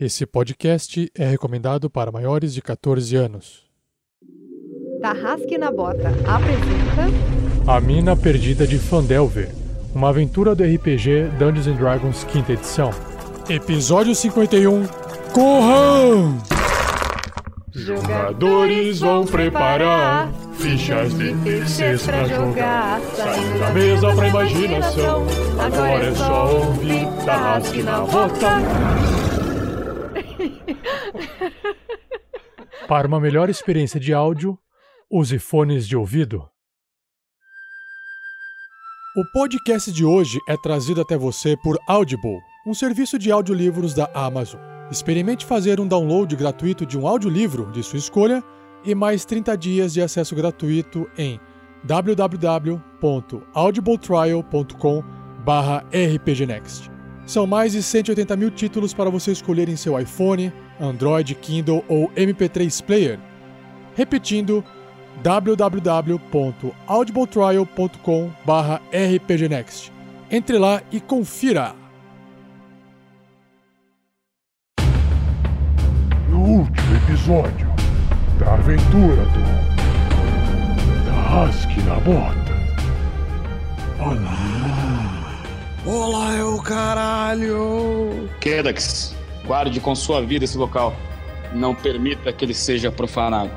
Esse podcast é recomendado para maiores de 14 anos. Tarrasque na Bota apresenta A Mina Perdida de Fandelver, uma aventura do RPG Dungeons and Dragons quinta edição. Episódio 51 Corram! Jogadores vão preparar fichas de terceiros pra jogar. Saindo da mesa pra imaginação. Agora é só ouvir Tarrasque na Bota. Para uma melhor experiência de áudio, use fones de ouvido. O podcast de hoje é trazido até você por Audible, um serviço de audiolivros da Amazon. Experimente fazer um download gratuito de um audiolivro de sua escolha e mais 30 dias de acesso gratuito em www.audibletrial.com/rpgnext. São mais de 180 mil títulos para você escolher em seu iPhone, Android, Kindle ou MP3 Player. Repetindo, www.audibletrial.com/rpgnext. Entre lá e confira. No último episódio da aventura do Tarrasque na Bota. Olá! Olá, é o caralho! Kedax, guarde com sua vida esse local. Não permita que ele seja profanado.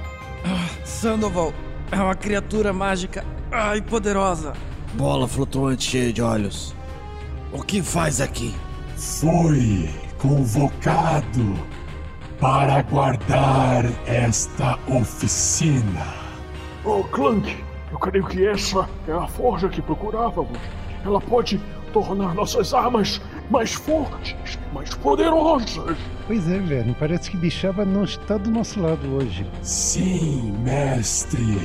Sandoval é uma criatura mágica ai, poderosa. Bola flutuante cheia de olhos. O que faz aqui? Foi convocado para guardar esta oficina. Oh, Clank, eu creio que essa é a forja que procurávamos. Ela pode tornar nossas armas mais fortes, mais poderosas. Pois é, velho. Parece que Bichaba não está do nosso lado hoje. Sim, mestre.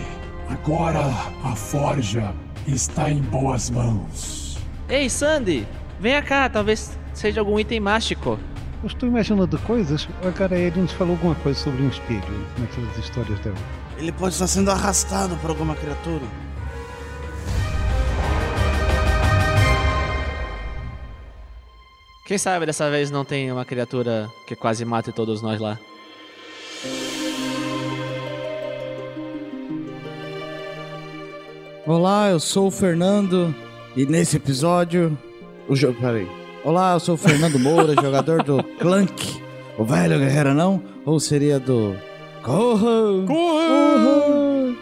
Agora a forja está em boas mãos. Ei, Sandy! Venha cá, talvez seja algum item mágico. Eu estou imaginando coisas. Agora ele nos falou alguma coisa sobre um espelho naquelas histórias dela. Ele pode estar sendo arrastado por alguma criatura. Quem sabe dessa vez não tem uma criatura que quase mate todos nós lá. Olá, eu sou o Fernando e nesse episódio. O jogo. Peraí. Olá, eu sou o Fernando Moura, jogador do Clank. O velho guerreiro não? Ou seria do. Corra! Corra!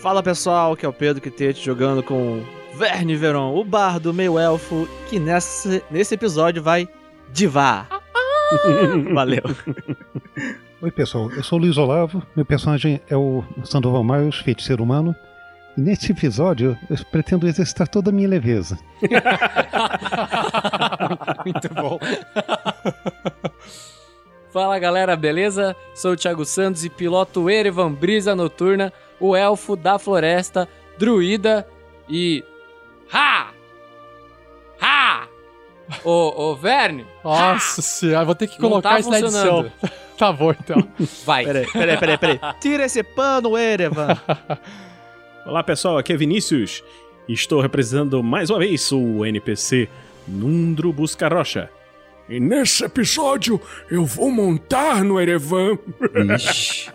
Fala pessoal, que é o Pedro Quitete jogando com Verne Veron, o bardo meio elfo, que nesse, nesse episódio vai divar. Valeu. Oi, pessoal. Eu sou o Luiz Olavo. Meu personagem é o Sandoval Miles, feiticeiro humano. E nesse episódio, eu pretendo exercitar toda a minha leveza. Muito bom. Fala galera, beleza? Sou o Thiago Santos e piloto Erevan Brisa Noturna, o elfo da floresta, druida e. Ha! Ha! Ô, ô Verne! Nossa senhora, vou ter que Não colocar tá isso na edição. tá bom então. Vai. Peraí, peraí, peraí, peraí. Tira esse pano, Erevan. Olá pessoal, aqui é Vinícius. Estou representando mais uma vez o NPC Nundro Busca Rocha. E nesse episódio eu vou montar no Erevan.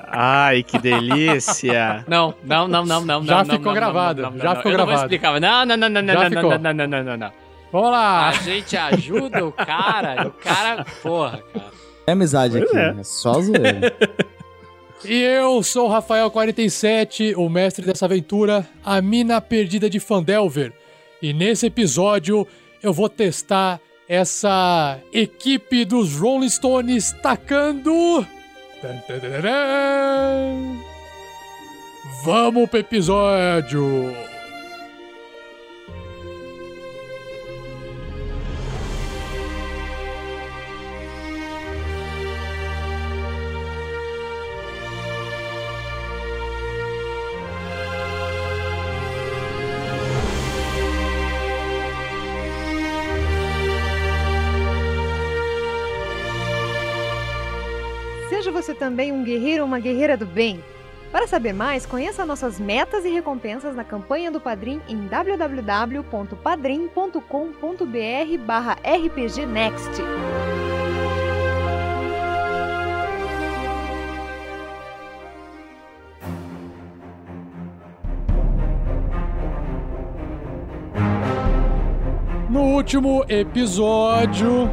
Ai, que delícia. Não, não, não, não, não. Já não, ficou não, gravado, não, não, já não, ficou eu Não vou gravado. explicar. Não, não, não, não, Já não, não, ficou. não, não, não, não, não. Vamos lá! A gente ajuda o cara, o cara, porra, cara. É amizade Pois aqui, é. é só zoeira. E eu sou o Rafael47, o mestre dessa aventura, a mina perdida de Fandelver. E nesse episódio eu vou testar essa equipe dos Rolling Stones tacando. Vamos pro episódio! também um guerreiro ou uma guerreira do bem. Para saber mais, conheça nossas metas e recompensas na campanha do Padrim em www.padrim.com.br barra rpgnext. No último episódio,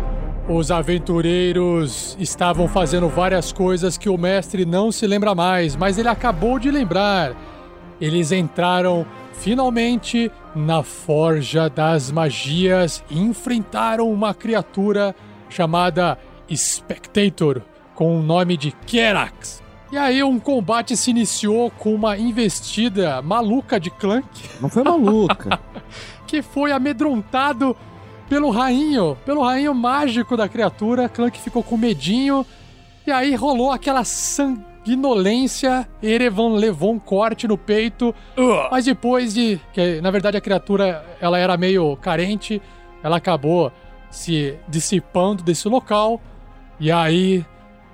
os aventureiros estavam fazendo várias coisas que o mestre não se lembra mais, mas ele acabou de lembrar. Eles entraram finalmente na Forja das Magias e enfrentaram uma criatura chamada Spectator, com o nome de Kerax. E aí um combate se iniciou com uma investida maluca de Clank. Não foi maluca. que foi amedrontado pelo rainho, pelo rainho mágico da criatura. Clank ficou com medinho. E aí rolou aquela sanguinolência. Erevan levou um corte no peito. Mas depois de. que Na verdade a criatura ela era meio carente. Ela acabou se dissipando desse local. E aí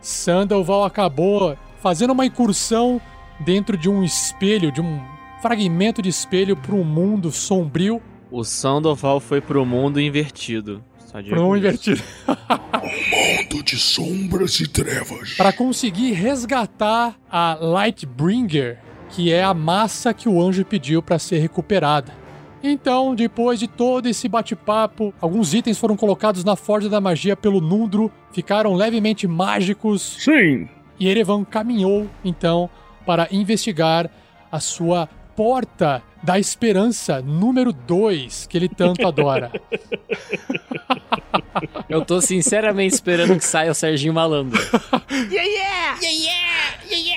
Sandoval acabou fazendo uma incursão dentro de um espelho, de um fragmento de espelho para um mundo sombrio. O Sandoval foi pro mundo invertido. Só digo Para um isso. invertido. Mundo de sombras e trevas. para conseguir resgatar a Lightbringer, que é a massa que o anjo pediu para ser recuperada. Então, depois de todo esse bate-papo, alguns itens foram colocados na Forja da Magia pelo Nundro, ficaram levemente mágicos. Sim. E Erevan caminhou, então, para investigar a sua Porta da Esperança número 2, que ele tanto adora. Eu tô sinceramente esperando que saia o Serginho Malandro.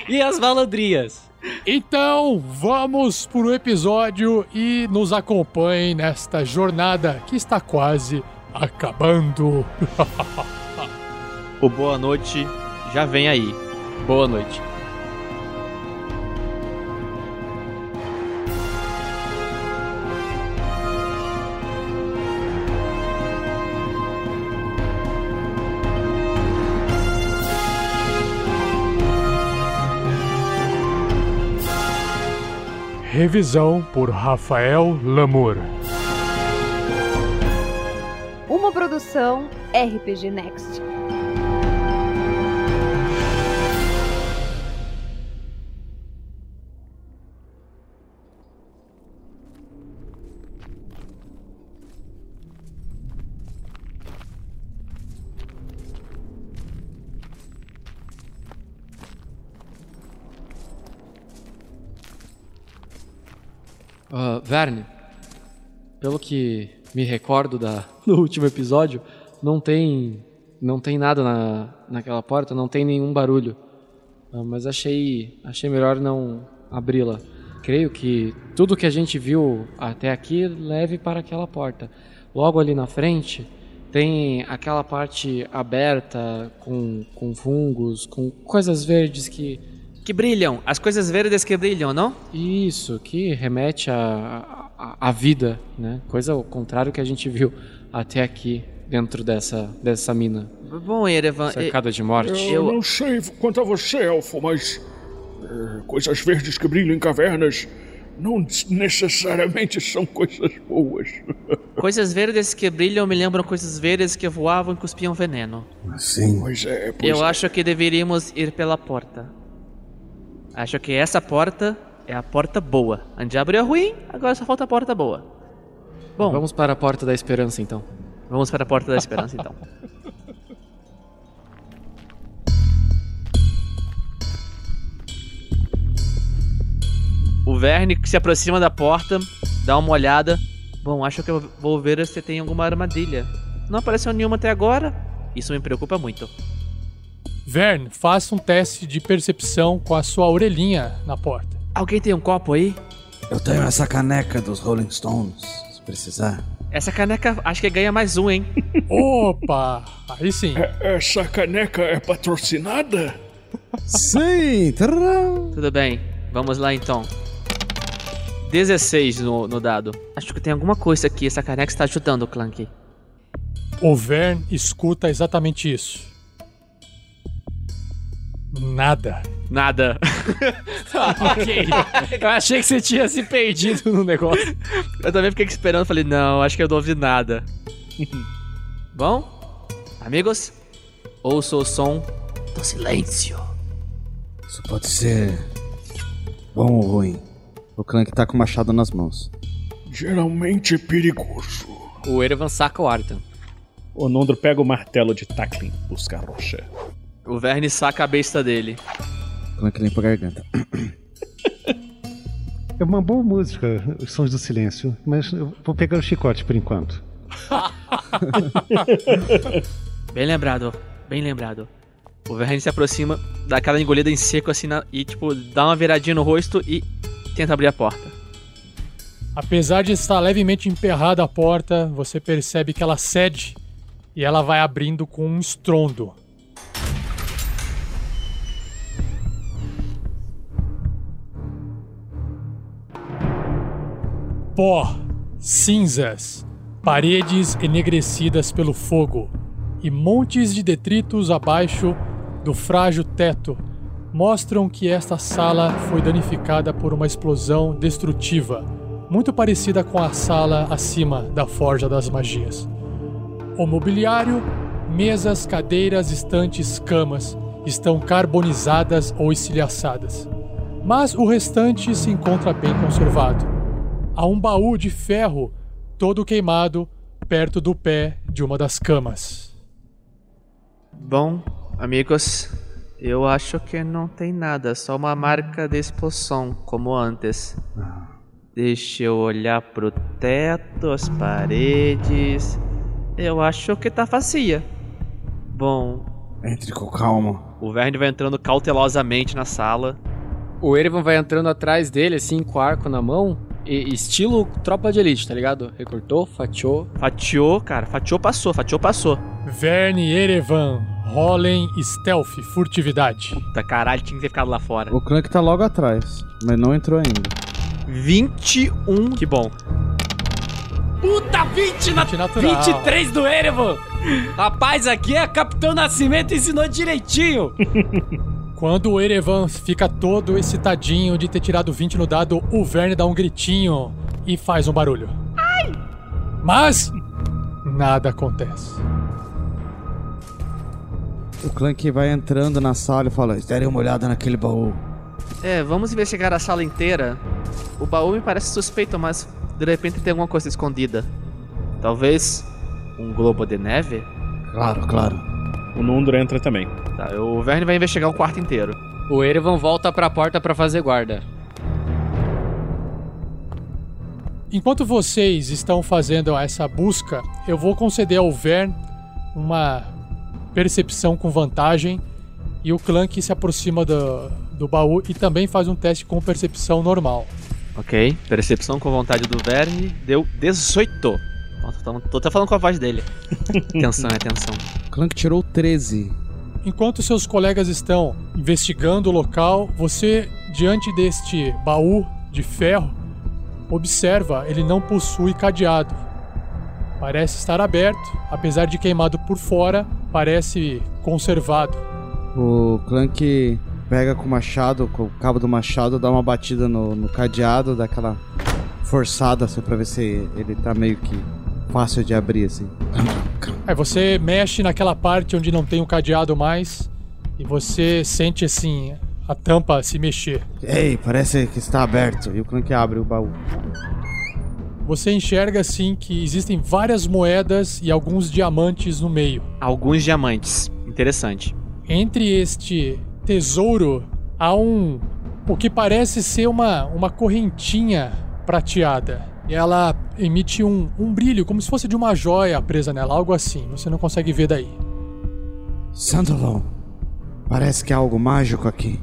E as malandrias? Então, vamos pro episódio e nos acompanhem nesta jornada que está quase acabando. O Boa Noite já vem aí. Boa noite. Revisão por Rafael Lamour. Uma produção RPG Next. Verne, pelo que me recordo da, do último episódio, não tem não tem nada na, naquela porta, não tem nenhum barulho. Ah, mas achei achei melhor não abri-la. Creio que tudo que a gente viu até aqui leve para aquela porta. Logo ali na frente tem aquela parte aberta com, com fungos, com coisas verdes que Que brilham, as coisas verdes que brilham, não? isso, que remete à à- à vida, né? Coisa ao contrário que a gente viu até aqui dentro dessa, dessa mina, Bom, Erevan, e- cercada de morte. Eu, Eu- não sei quanto a você, Elfo, mas. eh, coisas verdes que brilham em cavernas não necessariamente são coisas boas. coisas verdes que brilham me lembram coisas verdes que voavam e cuspiam veneno. Sim. Pois é, pois Eu é. acho que deveríamos ir pela porta. Acho que essa porta é a porta boa. A gente abriu a ruim, agora só falta a porta boa. Bom, vamos, Vamos para a Porta da Esperança, então. para a porta da esperança então. O Verne que se aproxima da porta, dá uma olhada. Bom, acho que eu vou ver se tem alguma armadilha. Não apareceu nenhuma até agora. Isso me preocupa muito. Vern, faça um teste de percepção com a sua orelhinha na porta. Alguém tem um copo aí? Eu tenho essa caneca dos Rolling Stones, se precisar. Essa caneca acho que ganha mais um, hein? Opa! Aí sim. Essa caneca é patrocinada? Sim! tcharam. Tudo bem, vamos lá então. 16 no, no dado. Acho que tem alguma coisa aqui. Essa caneca está ajudando o Clank. O Vern escuta exatamente isso. Nada. Nada. ok. Eu achei que você tinha se perdido no negócio. Eu também fiquei esperando. Falei, não, acho que eu não ouvi nada. Bom, amigos, ouço o som do silêncio. Isso pode ser bom ou ruim. O Clank tá com o machado nas mãos. Geralmente é perigoso. O Erevan saca o Artan. O Nondro pega o martelo de Taklin, busca a rocha. O Verne saca a besta dele. Clank limpa a garganta. É uma boa música, os sons do silêncio, mas eu vou pegar o chicote por enquanto. Bem lembrado, bem lembrado. O Verne se aproxima, dá aquela engolida em seco assim na- e, tipo, dá uma viradinha no rosto e tenta abrir a porta. Apesar de estar levemente emperrada a porta, você percebe que ela cede e ela vai abrindo com um estrondo. Pó, cinzas, paredes enegrecidas pelo fogo e montes de detritos abaixo do frágil teto mostram que esta sala foi danificada por uma explosão destrutiva, muito parecida com a sala acima da Forja das Magias. O mobiliário, mesas, cadeiras, estantes, camas estão carbonizadas ou estilhaçadas. Mas o restante se encontra bem conservado. Há um baú de ferro todo queimado perto do pé de uma das camas. Bom, amigos, eu acho que não tem nada, só uma marca de explosão, como antes. Deixa eu olhar pro teto, as paredes. Eu acho que tá vazia. Bom, Entre com calma. o Verne vai entrando cautelosamente na sala. O Erevan vai entrando atrás dele, assim, com o arco na mão. Estilo tropa de elite, tá ligado? Recortou, fatiou. Fatiou, cara, fatiou passou, fatiou passou. Verne Erevan, rolem stealth, furtividade. Puta caralho, tinha que ter ficado lá fora. O Clank tá logo atrás, mas não entrou ainda. 21, que bom. Puta, 20 na... natural. 23 do Erevan! Rapaz, aqui é Capitão Nascimento ensinou direitinho! Quando o Erevan fica todo excitadinho de ter tirado 20 no dado, o Verne dá um gritinho e faz um barulho. Mas nada acontece. O Clank vai entrando na sala e fala: Darem uma olhada naquele baú. É, vamos investigar a sala inteira. O baú me parece suspeito, mas de repente tem alguma coisa escondida. Talvez um globo de neve? Claro, claro. O Nondro entra também. Tá, o Verne vai investigar o quarto inteiro. O Erevan volta pra porta pra fazer guarda. Enquanto vocês estão fazendo essa busca, eu vou conceder ao Vern uma percepção com vantagem e o Clank se aproxima do, do baú e também faz um teste com percepção normal. Ok, percepção com vontade do Verne deu 18. Nossa, tô, tô até falando com a voz dele. atenção, é atenção. Clank tirou 13. Enquanto seus colegas estão investigando o local, você, diante deste baú de ferro, observa ele não possui cadeado. Parece estar aberto, apesar de queimado por fora, parece conservado. O Clank pega com o machado, com o cabo do machado, dá uma batida no, no cadeado, dá aquela forçada assim pra ver se ele tá meio que fácil de abrir assim. Aí você mexe naquela parte onde não tem o cadeado mais e você sente assim a tampa se mexer. Ei, parece que está aberto. E o Clank abre o baú. Você enxerga assim que existem várias moedas e alguns diamantes no meio. Alguns diamantes. Interessante. Entre este tesouro há um o que parece ser uma, uma correntinha prateada. E ela emite um, um brilho, como se fosse de uma joia presa nela, algo assim. Você não consegue ver daí. Sandalon, parece que há algo mágico aqui.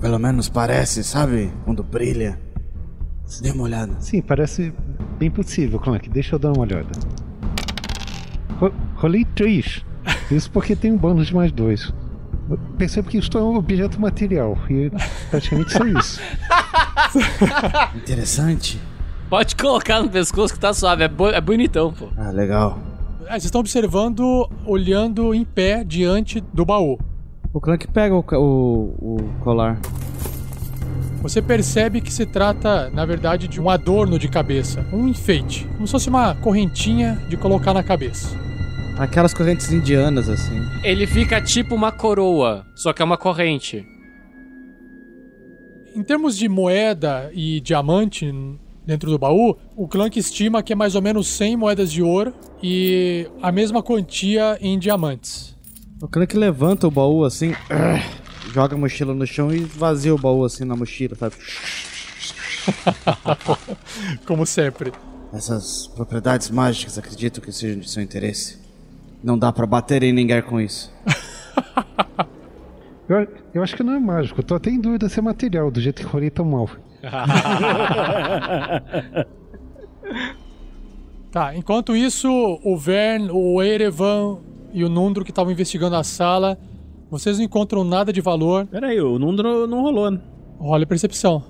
Pelo menos parece, sabe? Quando brilha. Dê uma olhada. Sim, parece bem possível, Clank. Deixa eu dar uma olhada. Ro rolei 3. Isso porque tem um bônus de mais dois. Percebo que isto é um objeto material. E praticamente só isso. Interessante. Pode colocar no pescoço que tá suave, é, bo- é bonitão, pô. Ah, legal. Ah, vocês estão observando, olhando em pé diante do baú. O Clank pega o, o, o colar. Você percebe que se trata, na verdade, de um adorno de cabeça, um enfeite, como se fosse uma correntinha de colocar na cabeça. Aquelas correntes indianas, assim. Ele fica tipo uma coroa, só que é uma corrente. Em termos de moeda e diamante, dentro do baú, o Clank estima que é mais ou menos 100 moedas de ouro e a mesma quantia em diamantes. O Clank levanta o baú assim, joga a mochila no chão e vazia o baú assim na mochila, sabe? Como sempre. Essas propriedades mágicas acredito que sejam de seu interesse. Não dá pra bater em ninguém com isso. Eu, eu acho que não é mágico. Eu tô até em dúvida se é material, do jeito que rolei tão mal. Tá, enquanto isso, o Vern, o Erevan e o Nundro que estavam investigando a sala, vocês não encontram nada de valor. Pera aí, o Nundro não rolou, né? Rola percepção.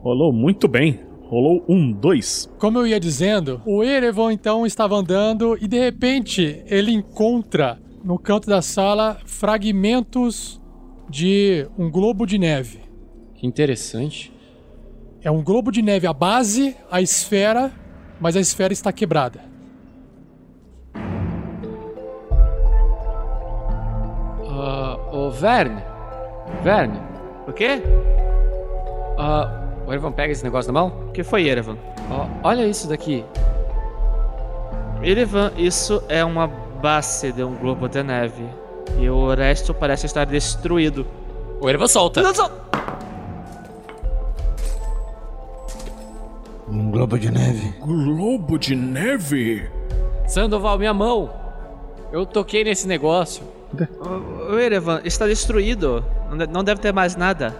Rolou muito bem. Rolou um, dois. Como eu ia dizendo, o Erevan então estava andando e de repente ele encontra no canto da sala fragmentos de um globo de neve. Interessante. É um globo de neve a base, a esfera, mas a esfera está quebrada. Ah, ô, Verne. Verne. O quê? Ah, o Erevan pega esse negócio na mão? O que foi, Erevan? Ó, olha isso daqui. Erevan, isso é uma base de um globo de neve. E o resto parece estar destruído. O Erevan solta. Não, só- Um globo de neve. Globo de neve? Sandoval, minha mão. Eu toquei nesse negócio. O o Erevan está destruído. Não de- Não deve ter mais nada.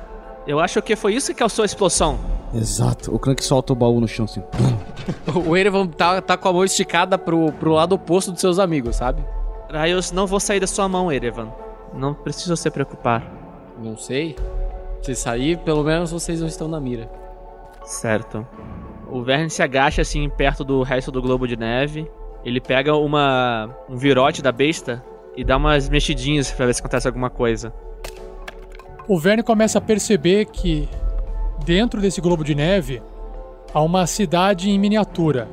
Eu acho que foi isso que causou a explosão. Exato. O Clank solta o baú no chão assim. O Erevan tá, tá com a mão esticada pro, pro lado oposto dos seus amigos, sabe? Raios não vão sair da sua mão, Erevan. Não precisa se preocupar. Não sei. Se sair, pelo menos vocês não estão na mira. Certo. O Verne se agacha assim perto do resto do globo de neve. Ele pega uma um virote da besta e dá umas mexidinhas pra ver se acontece alguma coisa. O Verne começa a perceber que dentro desse globo de neve há uma cidade em miniatura.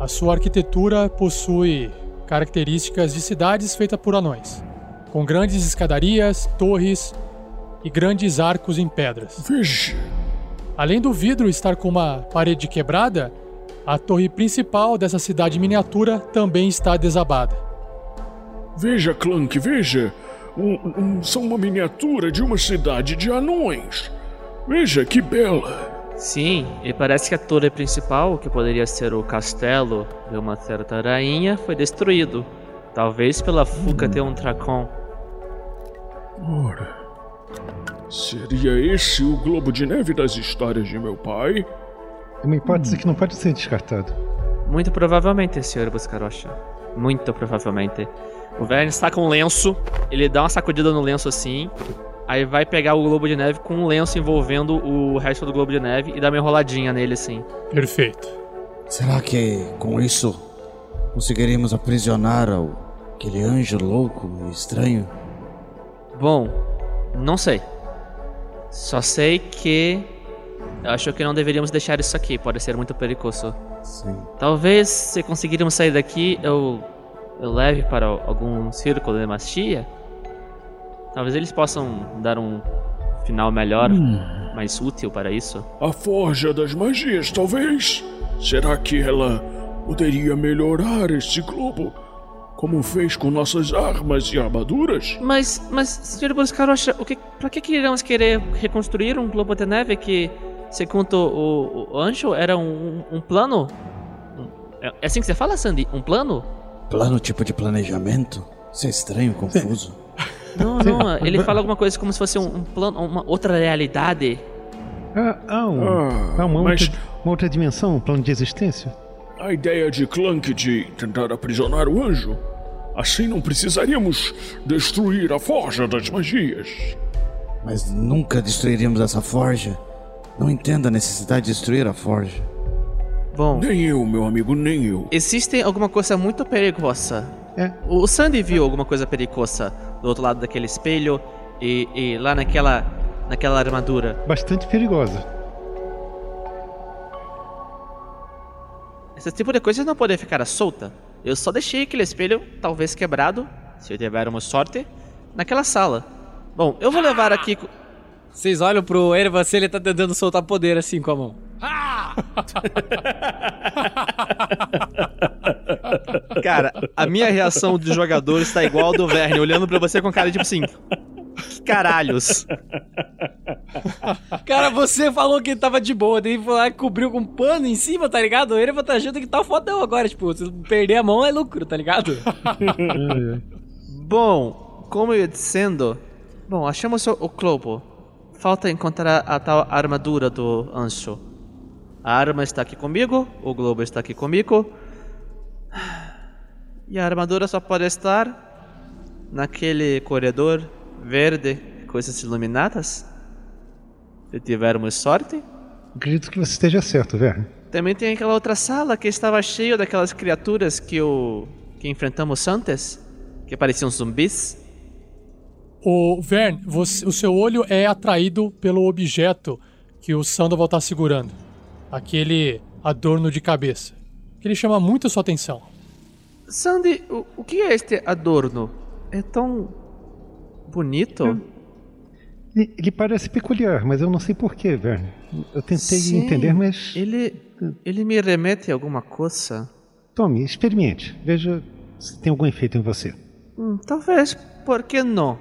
A sua arquitetura possui características de cidades feitas por anões, com grandes escadarias, torres e grandes arcos em pedras. Veja, Além do vidro estar com uma parede quebrada, a torre principal dessa cidade miniatura também está desabada. veja, Clank, veja. Um- um- são uma miniatura de uma cidade de anões. Veja que bela. Sim, e parece que a torre principal, que poderia ser o castelo de uma certa rainha, foi destruído. Talvez pela fuga de um dragão. Ora, seria esse o globo de neve das histórias de meu pai? É uma hipótese que não pode ser descartada. Muito provavelmente, Sr. Buscarocha. Muito provavelmente. O Verne está com um lenço, ele dá uma sacudida no lenço assim, aí vai pegar o globo de neve com um lenço envolvendo o resto do globo de neve e dá uma enroladinha nele assim. Perfeito. Será que com isso conseguiríamos aprisionar ao- aquele anjo louco e estranho? Bom, não sei. Só sei que eu acho que não deveríamos deixar isso aqui, pode ser muito perigoso. Sim. Talvez se conseguirmos sair daqui, eu eu leve para algum círculo de magia. Talvez eles possam dar um final melhor, mais útil para isso. A forja das magias, talvez? Será que ela poderia melhorar este globo? Como fez com nossas armas e armaduras? Mas, mas, Sr. Buscarocha, o que, pra que, iremos querer reconstruir um globo de neve que, segundo o, o anjo, era um, um plano? É é assim que você fala, Sandy? Um plano? Plano tipo de planejamento? Isso é estranho, confuso. Não, não, ele fala alguma coisa como se fosse um, um plano, uma outra realidade. Ah, ah, um, Ah, ah, uma, mas- outra, uma outra dimensão, um plano de existência? A ideia de Clank de tentar aprisionar o anjo? Assim não precisaríamos destruir a forja das magias. Mas nunca destruiríamos essa forja. Não entendo a necessidade de destruir a forja. Bom, Nem eu, meu amigo, nem eu. existe alguma coisa muito perigosa. É. O Sandy viu alguma coisa perigosa do outro lado daquele espelho e, e lá naquela, naquela armadura. Bastante perigosa. Esse tipo de coisa não pode ficar solta. Eu só deixei aquele espelho, talvez quebrado, se tivermos sorte, naquela sala. Bom, eu vou levar aqui. Vocês olham pro Erevan se ele tá tentando soltar poder assim com a mão. Cara, a minha reação de jogador está igual ao do Verne, olhando pra você com cara tipo assim. Que caralhos. Cara, você falou que tava de boa, daí foi lá e cobriu com um pano em cima, tá ligado? O Erevan tá achando que tá fodão agora, tipo, se perder a mão é lucro, tá ligado? Bom, como eu ia dizendo. Bom, achamos o, o globo. Falta encontrar a tal armadura do anjo. A arma está aqui comigo, o globo está aqui comigo. E a armadura só pode estar naquele corredor verde, coisas iluminadas. Se tivermos sorte. Acredito que você esteja certo, Verne. Também tem aquela outra sala que estava cheia daquelas criaturas que o que enfrentamos antes, que pareciam zumbis. O Vern, você- o seu olho é atraído pelo objeto que o Sandoval tá segurando. Aquele adorno de cabeça. Que ele chama muito a sua atenção. Sandy, o, o que é este adorno? É tão bonito. Ele parece peculiar, mas eu não sei porquê, Verne. Eu tentei Sim, entender, mas. Ele, ele me remete a alguma coisa. Tome, experimente. Veja se tem algum efeito em você. Hum, talvez, por que não?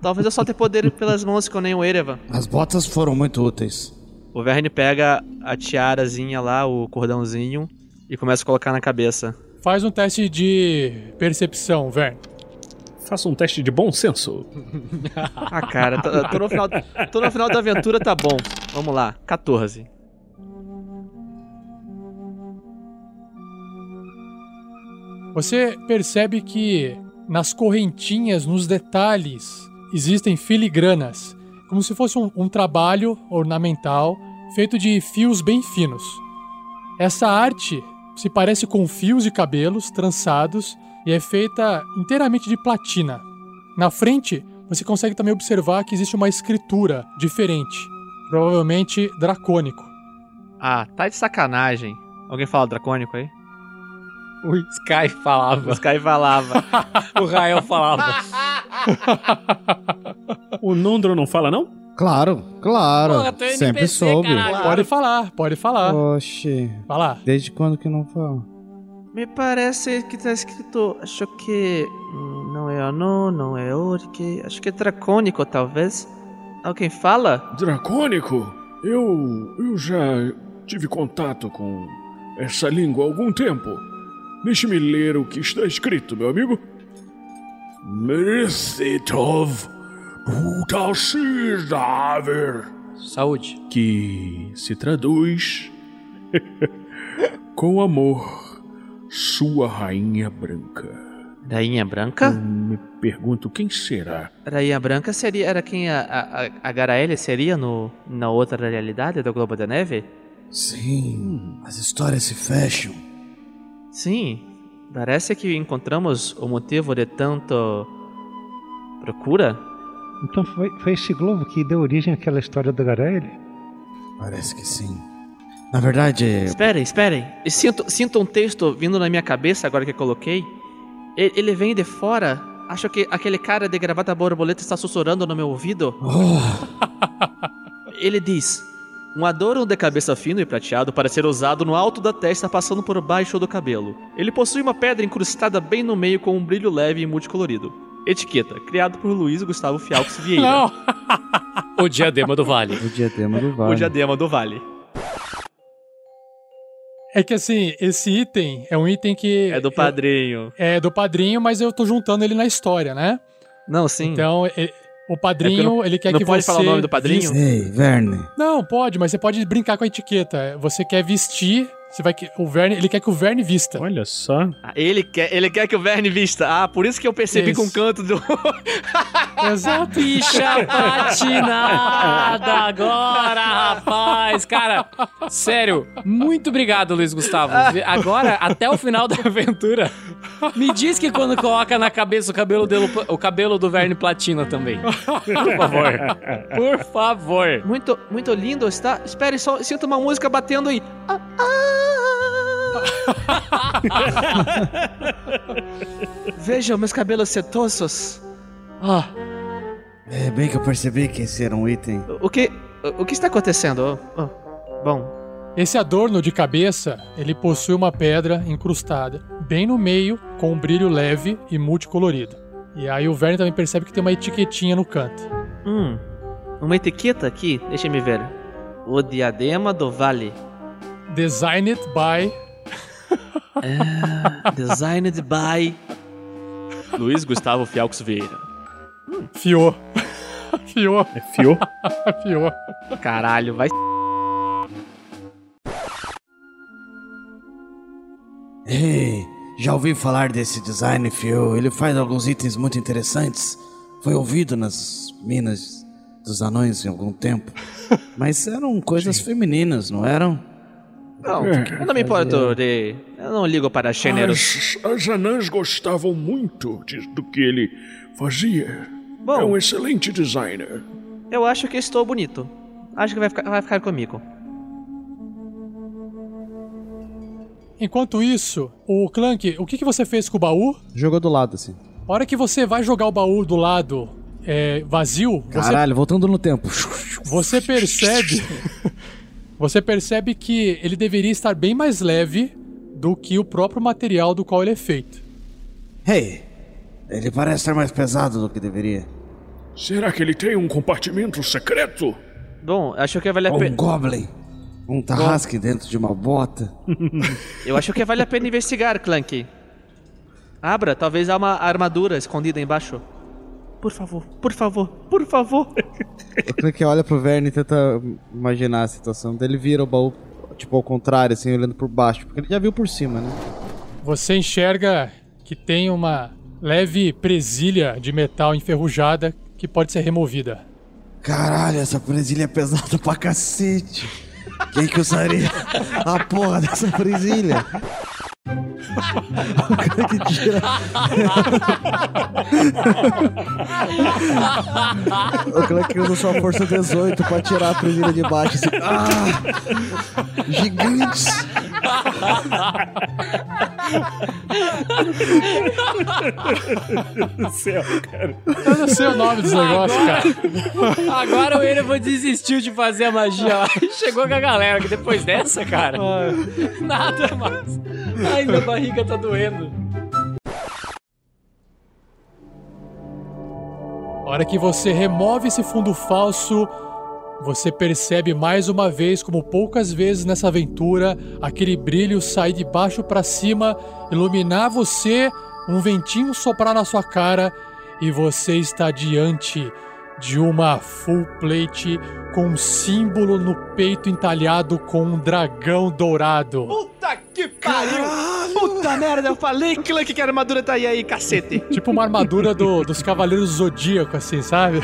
Talvez eu só tenha poder pelas mãos que eu nem o Erevan. As botas foram muito úteis. O Verne pega a tiarazinha lá, o cordãozinho, e começa a colocar na cabeça. Faz um teste de percepção, Vern. Faça um teste de bom senso. Ah, cara, tô, tô no final, tô no final da aventura, tá bom. Vamos lá, 14. Você percebe que nas correntinhas, nos detalhes, existem filigranas, como se fosse um, um trabalho ornamental feito de fios bem finos. Essa arte se parece com fios de cabelos trançados e é feita inteiramente de platina. Na frente, você consegue também observar que existe uma escritura diferente, provavelmente dracônico. Ah, tá de sacanagem. Alguém fala dracônico aí? O Sky falava. O Sky falava. o Rael falava. O Nundro não fala, não? Claro, claro. Porra, é Sempre NPC, soube. caralho. Pode falar, pode falar. Oxi. Lá. Desde quando que não fala? Me parece que tá escrito. Acho que. hum, Não é anão, não é orc. Acho que é dracônico, talvez. Alguém fala? Dracônico? Eu. eu já tive contato com essa língua há algum tempo. Deixe-me ler o que está escrito, meu amigo. Merecitov Utashiraver. Saúde. Que se traduz. com amor, sua rainha branca. Rainha Branca? Me pergunto quem será. Rainha Branca seria. Era quem a, a, a- Garaele seria no, na outra realidade do Globo da Neve? Sim, as histórias se fecham. Sim. Parece que encontramos o motivo de tanto. procura? Então foi, foi este globo que deu origem àquela história da Garelli? Parece que sim. Na verdade, Esperem, esperem. Sinto, sinto um texto vindo na minha cabeça agora que eu coloquei. Ele, ele vem de fora. Acho que aquele cara de gravata borboleta está sussurrando no meu ouvido. Ele diz: Um adorno de cabeça fino e prateado para ser usado no alto da testa, passando por baixo do cabelo. Ele possui uma pedra incrustada bem no meio com um brilho leve e multicolorido. Etiqueta: criado por Luiz Gustavo Fialques Vieira. Não! O diadema do vale. o diadema do vale. O diadema do Vale. É que assim, esse item é um item que. É do padrinho. É do padrinho, mas eu tô juntando ele na história, né? Não, sim. Então, o padrinho, É não- ele quer não que pode você. falar o nome do padrinho? vista- Ei, Verne. Não, pode, mas você pode brincar com a etiqueta. Você quer vestir, você vai que o Verne, ele quer que o Verne vista. Olha só. Ah, Ele quer, ele quer que o Verne vista. Ah, por isso que eu percebi Isso. com o canto do. Exato. Ficha patinada agora, rapaz. Cara, sério, muito obrigado, Luiz Gustavo. Agora, até o final da aventura, me diz que quando coloca na cabeça o cabelo, dele, o cabelo do Verne Platina também. Por favor. Por favor. Muito, muito lindo, está. Espere só, sinto uma música batendo aí. Ah, ah. Vejam meus cabelos setosos. Ah, É bem que eu percebi que esse era um item. o que. O que está acontecendo? Oh, oh. Bom, Esse adorno de cabeça, ele possui uma pedra incrustada, bem no meio, com um brilho leve e multicolorido. E aí o Verne também percebe que tem uma etiquetinha no canto. hum, uma etiqueta aqui, deixa me ver. O diadema do vale. Designed by. Ah, designed by. Luiz Gustavo Fialcos Vieira. Fiô. Fiô. É fio? Fiô. Caralho, vai. Ei, já ouvi falar desse design, Phil. Ele faz alguns itens muito interessantes. Foi ouvido nas minas dos anões em algum tempo. Mas eram coisas femininas, não eram? Não, eu não me importo de. Eu não ligo para gêneros. As, as anãs gostavam muito de- do que ele fazia. Bom. É um excelente designer. Eu acho que estou bonito. Acho que vai ficar, vai ficar comigo. Enquanto isso, o Clank, o que, que você fez com o baú? Jogou do lado, assim. A hora que você vai jogar o baú do lado é, vazio, você, Caralho, voltando no tempo. você percebe. você percebe que ele deveria estar bem mais leve do que o próprio material do qual ele é feito. Hey, ele parece estar mais pesado do que deveria. Será que ele tem um compartimento secreto? Bom, acho que vale a Ou um pena. goblin. Um tarrasque dentro de uma bota. Eu acho que vale a pena investigar, Clank. Abra, talvez há uma armadura escondida embaixo. Por favor, por favor, por favor. O Clank olha pro Verne e tenta imaginar a situação. Daí ele vira o baú, tipo, ao contrário, assim, olhando por baixo. Porque ele já viu por cima, né? Você enxerga que tem uma leve presilha de metal enferrujada que pode ser removida. Caralho, essa presilha é pesada pra cacete. Quem que usaria a porra dessa presilha? O cara que tira. o cara que usa sua força 18 pra tirar a presilha de baixo. Assim. Ah! Gigantes! do céu, cara. Eu não sei o nome dos negócios, cara. Agora o Erevan desistiu de fazer a magia lá. Chegou com a galera, que depois dessa, cara, nada mais. Ai, minha barriga tá doendo. A hora que você remove esse fundo falso, você percebe mais uma vez, como poucas vezes nessa aventura, aquele brilho sair de baixo para cima, iluminar você, um ventinho soprar na sua cara e você está diante de uma full plate com um símbolo no peito entalhado com um dragão dourado. Puta que pariu! Puta merda, eu falei, Clank, que a armadura tá aí, aí, cacete. Tipo uma armadura do- dos Cavaleiros Zodíaco, assim, sabe?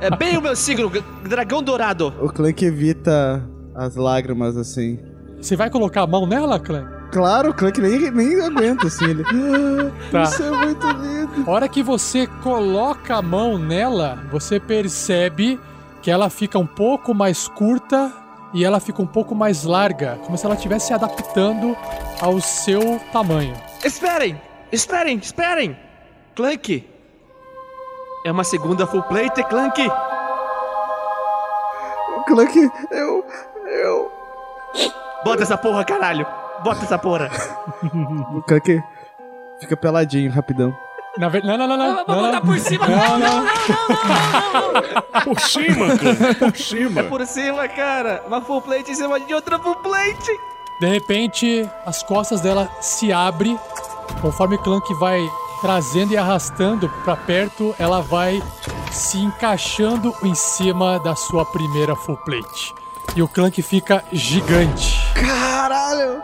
É bem o meu signo, dragão dourado. O Clank evita as lágrimas, assim. Você vai colocar a mão nela, Clan? Claro, o Clank nem, nem aguenta, assim. Ele... "Ah, Tá. Isso é muito lindo. A hora que você coloca a mão nela, você percebe que ela fica um pouco mais curta e ela fica um pouco mais larga, como se ela estivesse se adaptando ao seu tamanho. Esperem! Esperem, esperem! Clank! É uma segunda full plate, Clank! O Clank, eu. Eu. Bota essa porra, caralho! Bota essa porra! O Clank fica peladinho, rapidão. Na ver... Não, não, não, não. Vou não, botar não. por cima. Não, não. Por cima, cara. Por cima. Por cima, cara! Uma full plate em cima de outra full plate! De repente, as costas dela se abrem, conforme Clank vai trazendo e arrastando pra perto, ela vai se encaixando em cima da sua primeira full plate. E o Clank fica gigante. Caralho!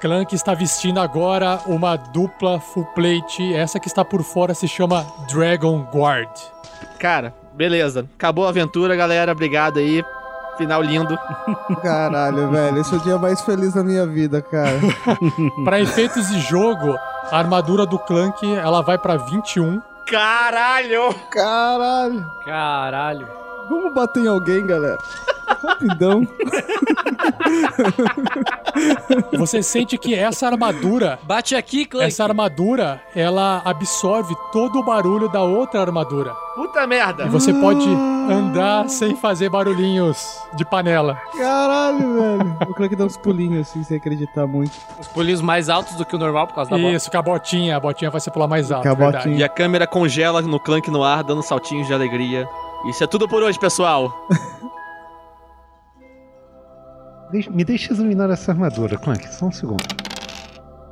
Clank está vestindo agora uma dupla full plate. Essa que está por fora se chama Dragon Guard. Cara, beleza. Acabou a aventura, galera. Obrigado aí. Final lindo. Caralho, velho. Esse é o dia mais feliz da minha vida, cara. Para efeitos de jogo, a armadura do Clank ela vai para 21. Caralho! Caralho! Você sente que essa armadura. Bate aqui, Clank. Essa armadura, ela absorve todo o barulho da outra armadura. Puta merda! E você pode andar sem fazer barulhinhos de panela. Caralho, velho. O Clank dá uns pulinhos assim, sem acreditar muito. Os pulinhos mais altos do que o normal por causa da bola. Isso, com a botinha. A botinha vai ser pular mais alto. E a câmera congela no Clank no ar, dando saltinhos de alegria. Isso é tudo por hoje, pessoal. Me deixa examinar essa armadura, Clank, só um segundo.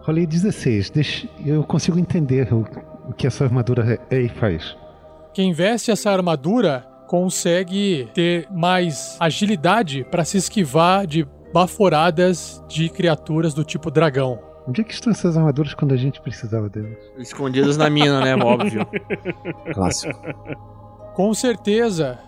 Rolei 16, deixa, eu consigo entender o, que essa armadura é, é e faz. Quem veste essa armadura consegue ter mais agilidade para se esquivar de baforadas de criaturas do tipo dragão. Onde é que estão essas armaduras quando a gente precisava delas? Escondidos na mina, né? Óbvio. Clássico. Com certeza,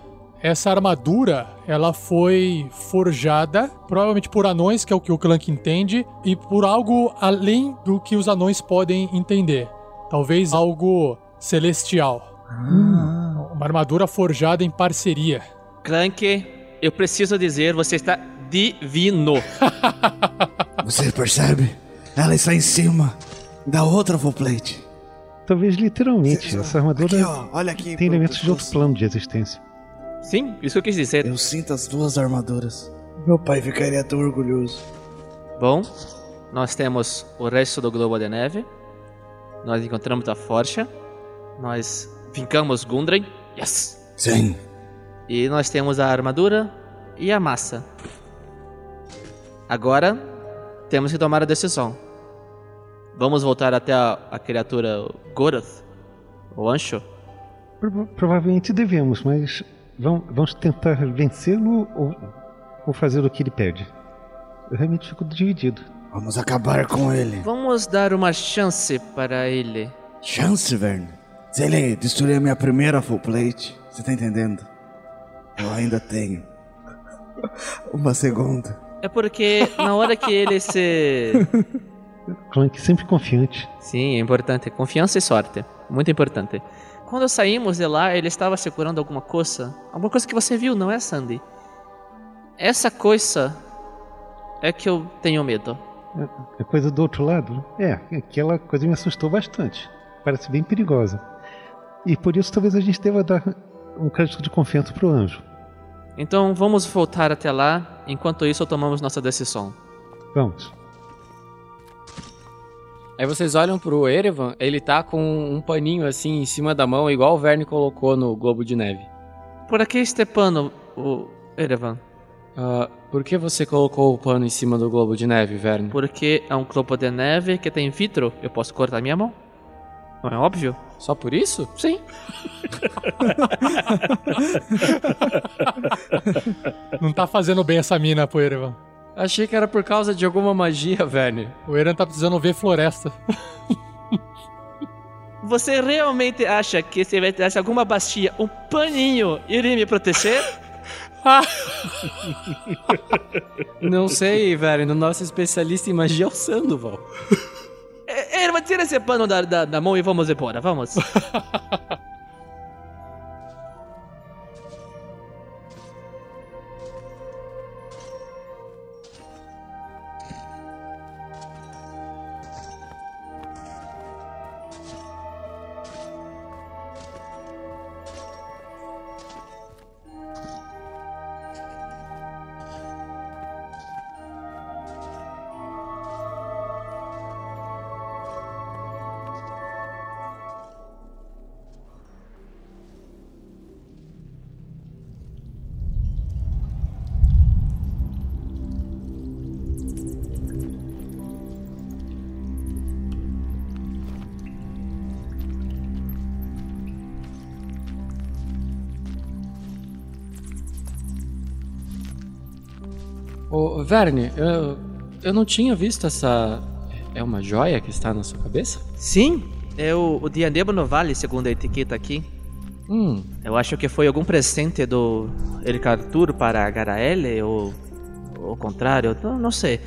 essa armadura ela foi forjada provavelmente por anões, que é o que o Clank entende, e por algo além do que os anões podem entender. Talvez algo celestial. Uma armadura forjada em parceria. Clank, eu preciso dizer, você está divino. Você percebe? Ela está em cima da outra full plate. Talvez literalmente, essa armadura Aqui, ó, olha aqui. tem elementos de outro plano de existência. Sim, isso que eu quis dizer. Eu sinto as duas armaduras. Meu pai ficaria tão orgulhoso. Bom, nós temos o resto do globo de neve. Nós encontramos a Forcha. Nós vincamos Gundren. Yes! Sim. E nós temos a armadura e a massa. Agora, temos que tomar a decisão. Vamos voltar até a, a criatura Goroth? O Ancho? Prova- Provavelmente devemos, mas vamos, vamos tentar vencê-lo ou, ou fazer o que ele pede. Eu realmente fico dividido. Vamos acabar com ele. Vamos dar uma chance para ele. Chance, Verne. Se ele destruir a minha primeira full plate, você tá entendendo? Eu ainda tenho. Uma segunda. É porque na hora que ele se. Clank sempre confiante. Sim, é importante. Confiança e sorte. Muito importante. Quando saímos de lá, ele estava segurando alguma coisa. Alguma coisa que você viu, não é, Sandy? Essa coisa é que eu tenho medo. É coisa do outro lado? É, aquela coisa me assustou bastante. Parece bem perigosa. E por isso talvez a gente deva dar um crédito de confiança pro anjo. Então vamos voltar até lá. Enquanto isso, tomamos nossa decisão. Vamos. Aí vocês olham pro Erevan, ele tá com um paninho assim em cima da mão, igual o Verne colocou no Globo de Neve. Por que este pano, o Erevan? Ah, por que você colocou o pano em cima do Globo de Neve, Verne? Porque é um globo de neve que tem vidro. Eu posso cortar minha mão. Não é óbvio? Só por isso? Sim. Não tá fazendo bem essa mina pro Erevan. Achei que era por causa de alguma magia, Verne. O Erevan tá precisando ver floresta. Você realmente acha que se eu tivesse alguma bastia, um paninho iria me proteger? Não sei, Verne. O nosso especialista em magia é o Sandoval. É, Erva, tira esse pano da, da, da mão e vamos embora, vamos. Verne, eu, eu não tinha visto essa. É uma joia que está na sua cabeça? Sim, é o, o Diadema no Vale, segundo a etiqueta aqui. Hum, Eu acho que foi algum presente do Eric Arthur para a Garaele, ou o contrário, não, não sei.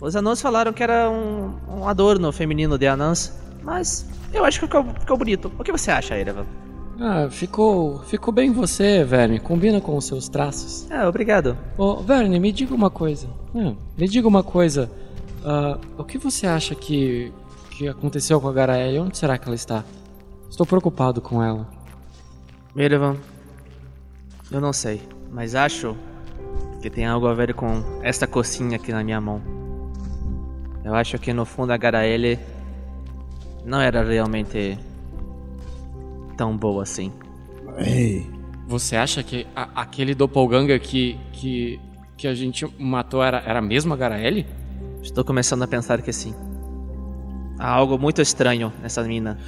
Os anãos falaram que era um, um adorno feminino de anãs, mas eu acho que ficou, ficou bonito. O que você acha, Erevan? Ah, ficou, ficou bem você, Verne. Combina com os seus traços. Ah, obrigado. Ô, Verne, me diga uma coisa. Hum, me diga uma coisa. Ah, o que você acha que, que aconteceu com a Garaele? Onde será que ela está? Estou preocupado com ela. Erevan, eu não sei, mas acho que tem algo a ver com esta cocinha aqui na minha mão. Eu acho que no fundo a Garaele não era realmente tão boa assim. Ei, Você acha que a- aquele doppelganger que, que, que a gente matou era, era mesmo a Garaele? Estou começando a pensar que sim. Há algo muito estranho nessa mina.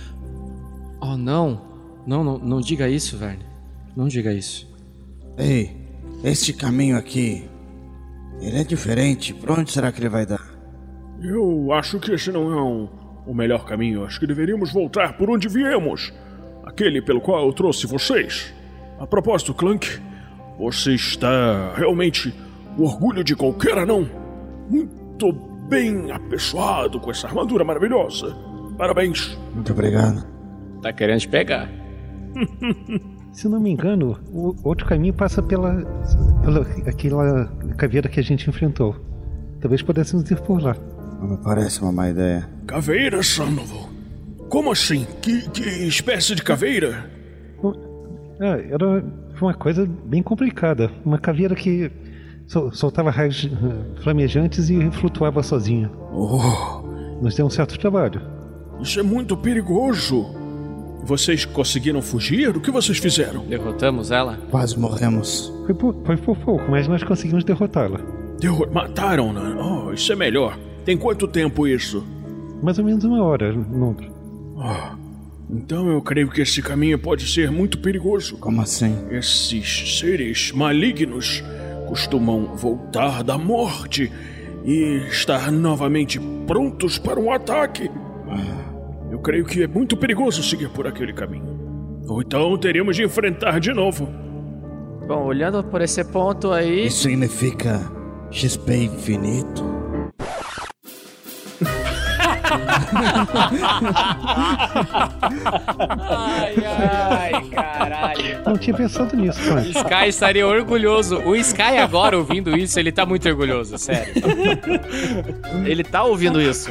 Oh, não. Não, não, não diga isso, Verne. Não diga isso. ei, este caminho aqui, ele é diferente. Pra onde será que ele vai dar? Eu acho que esse não é um, o melhor caminho. Acho que deveríamos voltar por onde viemos. Aquele pelo qual eu trouxe vocês. A propósito, Clank, você está realmente o orgulho de qualquer anão. Muito bem apessoado com essa armadura maravilhosa. Parabéns. Muito obrigado. Tá querendo te pegar. Se não me engano, o outro caminho passa pela, pela aquela caveira que a gente enfrentou. Talvez pudéssemos ir por lá. Não me parece uma má ideia. Caveira, Sandoval? Como assim? Que, que espécie de caveira? Ah, era uma coisa bem complicada. Uma caveira que sol- soltava raios eh, flamejantes e flutuava sozinha. Oh, Nos deu um certo trabalho. isso é muito perigoso. Vocês conseguiram fugir? O que vocês fizeram? Derrotamos ela? Quase morremos. Foi por, foi por pouco, mas nós conseguimos derrotá-la. Derro- Mataram-na? Oh, isso é melhor. Tem quanto tempo isso? Mais ou menos uma hora, Nundro. Oh, então eu creio que esse caminho pode ser muito perigoso. Como assim? Esses seres malignos costumam voltar da morte e estar novamente prontos para um ataque. Eu creio que é muito perigoso seguir por aquele caminho. Ou então teríamos de enfrentar de novo. Bom, olhando por esse ponto aí. Isso significa XP infinito? Ai, ai, caralho. Não tinha pensado nisso, Clank. Sky estaria orgulhoso. O Sky agora ouvindo isso, ele tá muito orgulhoso, sério. Ele tá ouvindo isso.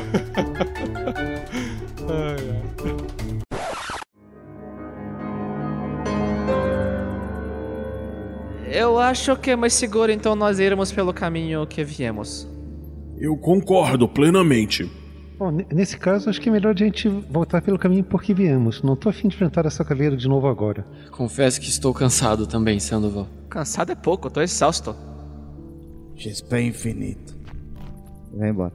Eu acho que é mais seguro então nós irmos pelo caminho que viemos. Eu concordo plenamente. Bom, ne- nesse caso, acho que é melhor a gente voltar pelo caminho por que viemos. Não tô afim de enfrentar essa caveira de novo agora. Confesso que estou cansado também, Sandoval. Cansado é pouco, eu tô exausto. XP infinito. Vai embora.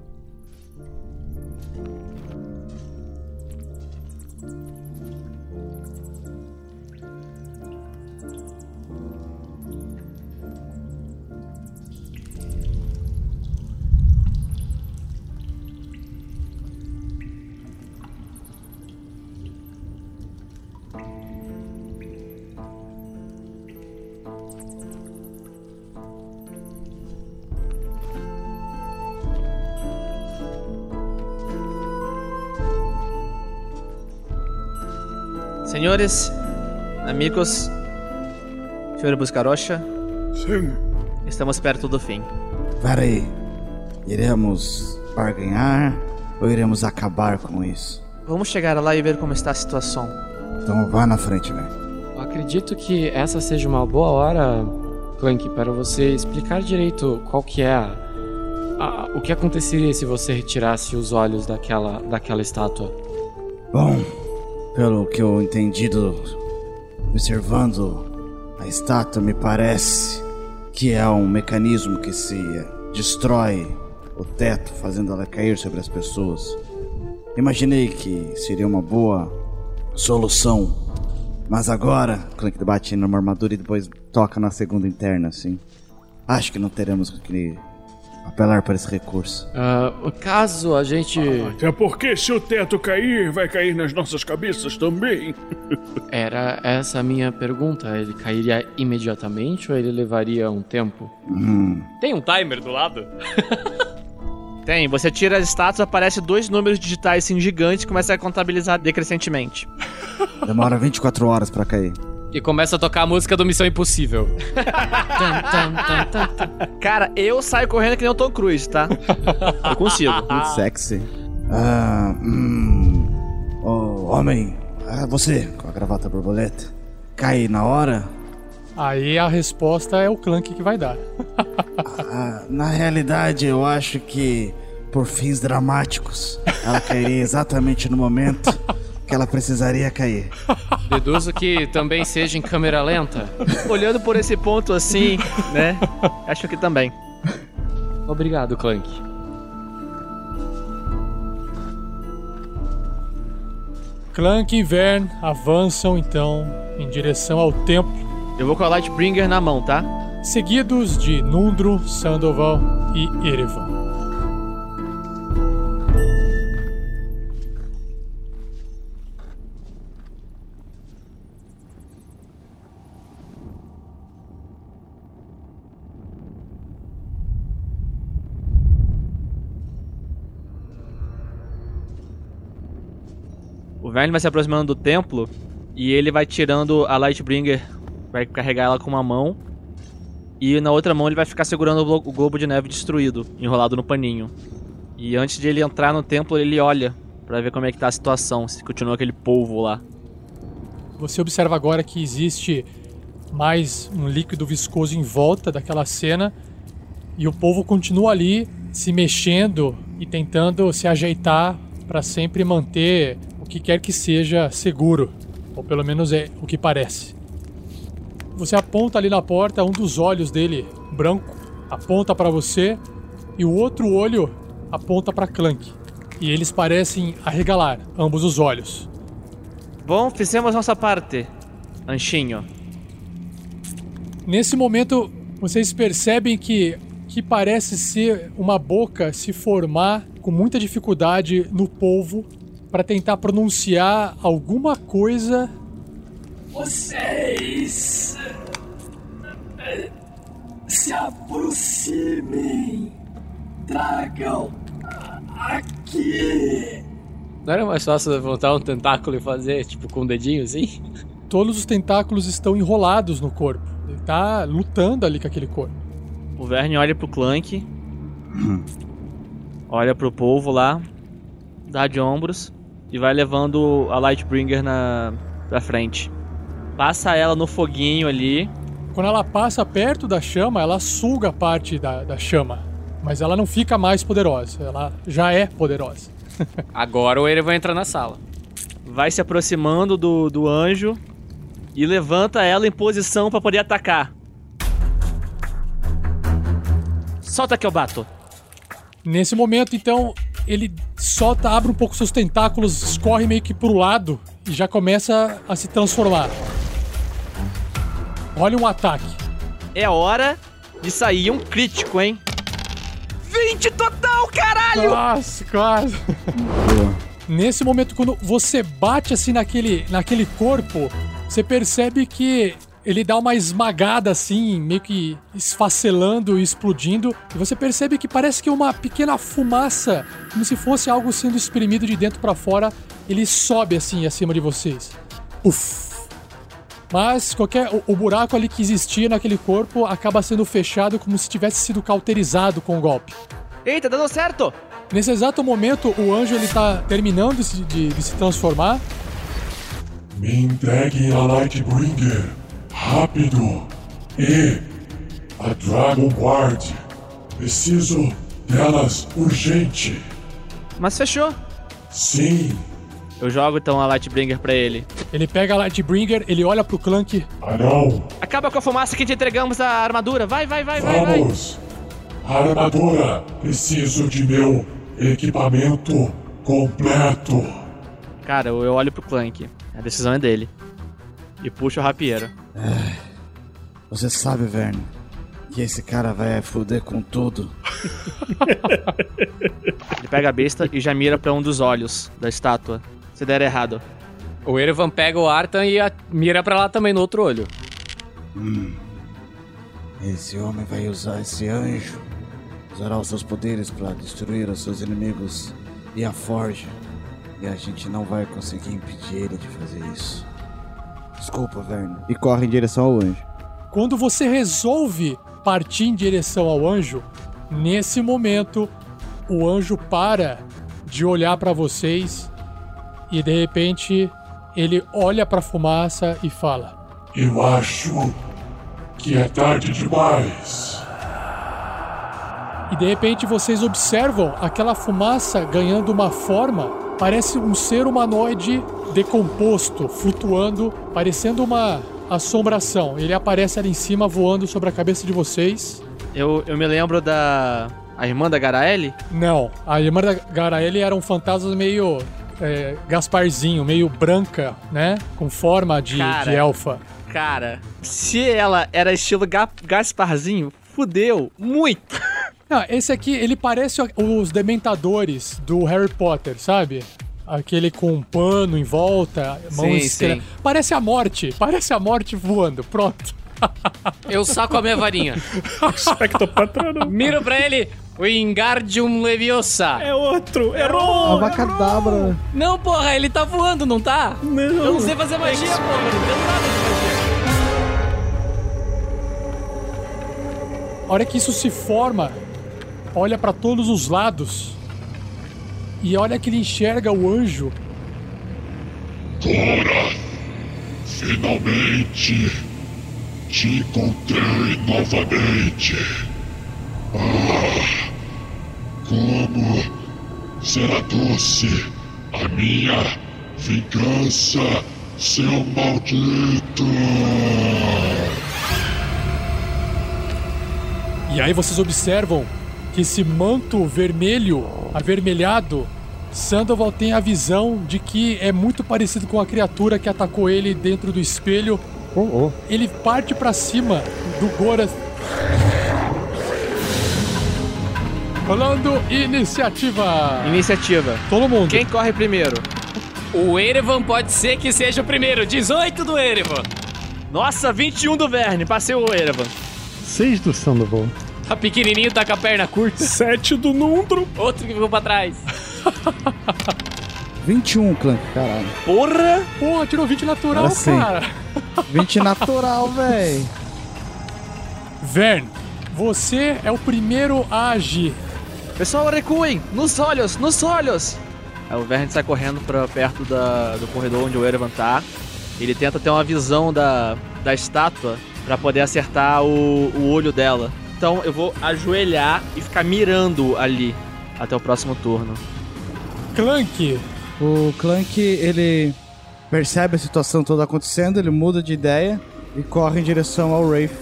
Senhores, amigos, senhor Buscarocha, Sim. estamos perto do fim. Peraí. Iremos barganhar ou iremos acabar com isso? Vamos chegar lá e ver como está a situação. Então vá na frente, velho. Eu acredito que essa seja uma boa hora, Clank, para você explicar direito qual que é a, a- o que aconteceria se você retirasse os olhos daquela, daquela estátua. Bom, pelo que eu entendi do, observando a estátua, me parece que é um mecanismo que se destrói o teto, fazendo ela cair sobre as pessoas. Imaginei que seria uma boa solução, mas agora, Clank bate numa armadura e depois toca na segunda interna, assim. Acho que não teremos que apelar para esse recurso. Ah, caso a gente. Até porque se o teto cair, vai cair nas nossas cabeças também. Era essa a minha pergunta. Ele cairia imediatamente ou ele levaria um tempo? Hum, Tem um timer do lado? Tem, você tira as estátuas, aparece dois números digitais assim gigantes e começa a contabilizar decrescentemente. Demora 24 horas pra cair. E começa a tocar a música do Missão Impossível. Cara, eu saio correndo que nem o Tom Cruise, tá? Eu consigo. Muito sexy. Ah, hum. Ô, homem, ah, você, com a gravata borboleta, cai na hora? Aí a resposta é o Clank que vai dar. Ah, na realidade, eu acho que, por fins dramáticos, ela cairia exatamente no momento que ela precisaria cair. Deduzo que também seja em câmera lenta. Olhando por esse ponto assim, né? Acho que também. Obrigado, Clank. Clank e Vern avançam então em direção ao templo, Eu vou com a Lightbringer na mão, tá? seguidos de Nundro, Sandoval e Erevan. O Verne vai se aproximando do templo e ele vai tirando a Lightbringer, vai carregar ela com uma mão. E na outra mão ele vai ficar segurando o glo- o globo de neve destruído, enrolado no paninho. E antes de ele entrar no templo, ele olha pra ver como é que tá a situação, se continua aquele polvo lá. Você observa agora que existe mais um líquido viscoso em volta daquela cena e o povo continua ali se mexendo e tentando se ajeitar para sempre manter que quer que seja seguro, ou pelo menos é o que parece. Você aponta ali na porta, um dos olhos dele, branco, aponta para você e o outro olho aponta para Clank. E eles parecem arregalar ambos os olhos. Bom, fizemos nossa parte, Anchinho. Nesse momento, vocês percebem que que parece ser uma boca se formar com muita dificuldade no polvo para tentar pronunciar alguma coisa. Vocês se aproximem. Tragam aqui. Não era mais fácil levantar um tentáculo e fazer, tipo, com o dedinho assim? Todos os tentáculos estão enrolados no corpo. Ele tá lutando ali com aquele corpo. O Verne olha pro Clank, olha pro polvo lá, dá de ombros e vai levando a Lightbringer na pra frente. Passa ela no foguinho ali. Quando ela passa perto da chama, ela suga parte da, da chama. Mas ela não fica mais poderosa. Ela já é poderosa. Agora o Erevan entra na sala. Vai se aproximando do, do anjo e levanta ela em posição pra poder atacar. Solta que eu bato. Nesse momento, então, ele solta, abre um pouco seus tentáculos, escorre meio que pro lado e já começa a se transformar. Olha um ataque. É hora de sair um crítico, hein? 20 total, caralho! Nossa, quase. Nesse momento, quando você bate assim naquele, naquele corpo, você percebe que ele dá uma esmagada assim, meio que esfacelando e explodindo. E você percebe que parece que uma pequena fumaça, como se fosse algo sendo espremido de dentro pra fora, ele sobe assim acima de vocês. Uf. Mas qualquer o, o buraco ali que existia naquele corpo acaba sendo fechado como se tivesse sido cauterizado com o golpe. Eita, dando certo! Nesse exato momento, o anjo ele tá terminando de, se- de- de se transformar. Me entreguem a Lightbringer. Rápido. E a Dragon Guard. Preciso delas urgente. Mas fechou. Sim. Eu jogo então a Lightbringer pra ele. Ele pega a Lightbringer, ele olha pro Clank. Ah, não. Acaba com a fumaça que te entregamos a armadura. Vai, vai, vai, vai, vai. Vamos. Armadura. Preciso de meu equipamento completo. Cara, eu, eu olho pro Clank. A decisão é dele. E puxo o rapieiro. Você sabe, Verne, que esse cara vai foder com tudo. Ele pega a besta e já mira pra um dos olhos da estátua. Se der errado. O Erevan pega o Artan e a- mira pra lá também no outro olho. Hum. Esse homem vai usar esse anjo usará os seus poderes para destruir os seus inimigos e a forja. E a gente não vai conseguir impedir ele de fazer isso. Desculpa, Verne. E corre em direção ao anjo. Quando você resolve partir em direção ao anjo, nesse momento o anjo para de olhar para vocês e de repente ele olha para a fumaça e fala: Eu acho que é tarde demais. E de repente vocês observam aquela fumaça ganhando uma forma, parece um ser humanoide decomposto, flutuando, parecendo uma assombração. Ele aparece ali em cima voando sobre a cabeça de vocês. Eu, eu me lembro da. A irmã da Garaele? Não, a irmã da Garaele era um fantasma meio é, Gasparzinho, meio branca, né? Com forma de, Cara. de elfa. Cara, se ela era estilo Ga Gasparzinho, fudeu muito. Não, esse aqui, ele parece os dementadores do Harry Potter, sabe? Aquele com um pano em volta, mão Sim, esquerda. sim. Parece a morte, parece a morte voando, pronto. Eu saco a minha varinha. Expecto patrono. Miro pra ele. Wingardium Leviosa. É outro. Errou. Avacadabra. Não, porra, ele tá voando, não tá? Não. Eu não sei fazer magia, porra. Não entendo nada de magia. A hora que isso se forma, olha pra todos os lados e olha que ele enxerga o anjo. Cora, finalmente te encontrei novamente. Ah, como será doce a minha vingança, seu maldito! E aí vocês observam que esse manto vermelho, avermelhado, Sandoval tem a visão de que é muito parecido com a criatura que atacou ele dentro do espelho. Oh, oh. Ele parte pra cima do Gorath. Rolando iniciativa. Iniciativa. Todo mundo. Quem corre primeiro? O Erevan pode ser que seja o primeiro. 18 do Erevan. Nossa, 21 do Verne. Passei o Erevan. 6 do Sandoval. Tá pequenininho, tá com a perna curta. 7 do Nundro. Outro que ficou pra trás. 21, Clank, caralho. Porra! Porra, tirou 20 natural, cara. 20 natural, véi. Vern, você é o primeiro a agir. Pessoal, recuem! Nos olhos, nos olhos! Aí o Verne sai correndo pra perto da, do corredor onde o Erevan tá. Ele tenta ter uma visão da, da estátua pra poder acertar o, o olho dela. Então eu vou ajoelhar e ficar mirando ali até o próximo turno. Clank, O Clank, ele percebe a situação toda acontecendo, ele muda de ideia e corre em direção ao Wraith.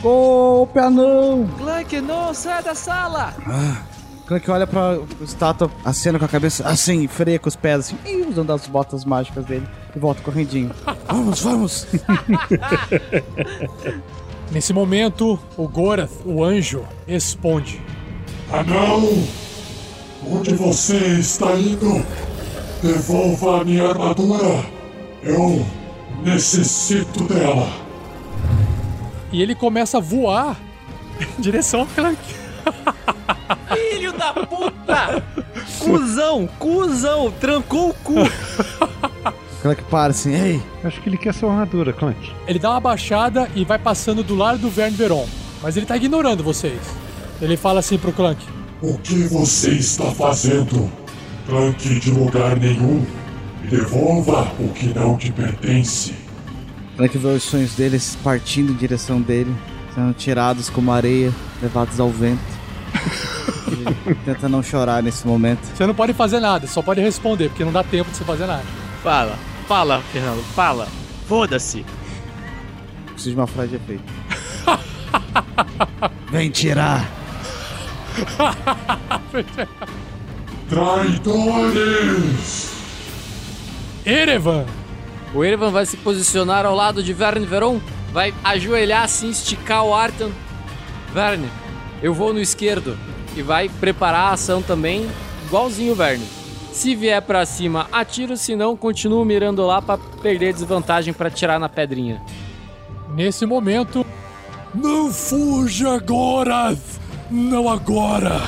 Golpe anão! Clank, não, sai da sala! Ah, Clank olha pra estátua, acena com a cabeça, assim, freia com os pés, assim, usando as botas mágicas dele, e volta correndinho. vamos, vamos! nesse momento, o Gorath, o anjo, responde. Anão! Onde você está indo? Devolva a minha armadura! Eu necessito dela! E ele começa a voar em direção ao Clank. Filho da puta! Cusão, cuzão, trancou o cu! Clank para assim, ei, Acho que ele quer sua armadura, Clank. Ele dá uma baixada e vai passando do lado do Verne Veron. Mas ele tá ignorando vocês. Ele fala assim pro Clank. O que você está fazendo? Clank de lugar nenhum. Me devolva o que não te pertence. Clank vê os sonhos deles partindo em direção dele, sendo tirados como areia, levados ao vento. Ele tenta não chorar nesse momento. Você não pode fazer nada, só pode responder, porque não dá tempo de você fazer nada. Fala, fala, Fernando, fala. Foda-se. Preciso de uma frase de efeito. Vem tirar! Traidores! Erevan! O Erevan vai se posicionar ao lado de Verne Veron. Vai ajoelhar assim, esticar o Artan. Verne, eu vou no esquerdo. E vai preparar a ação também, igualzinho o Verne. Se vier pra cima, atiro, se não, continuo mirando lá pra perder desvantagem pra tirar na pedrinha. Nesse momento, Não fuja, Gorath! Não agora!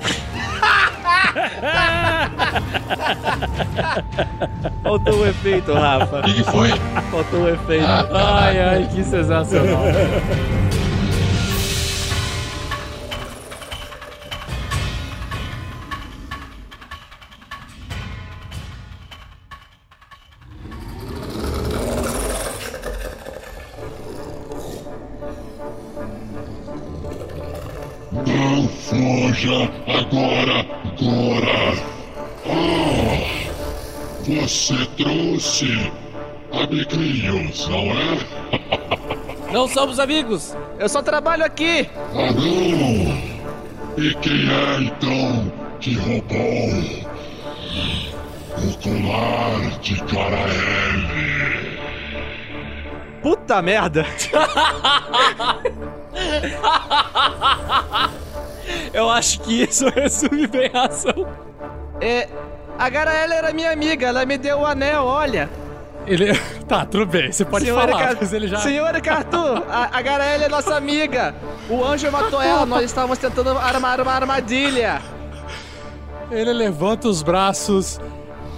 Faltou o efeito, Rafa. O que, que foi? Faltou o efeito. Ai, ai, que sensacional. fuja agora, agora. Ah, você trouxe amiguinhos, não é? Não somos amigos. Eu só trabalho aqui. Ah, não. E quem é então que roubou o colar de Caraele? Puta merda! Eu acho que isso resume bem a ação. É, a Garaela era minha amiga, ela me deu o anel, olha. Ele. Tá, tudo bem, você pode Senhora falar, Car- ele já. Senhora Cartu, a, a Garaela é nossa amiga. O anjo matou ela, nós estávamos tentando armar uma armadilha. Ele levanta os braços.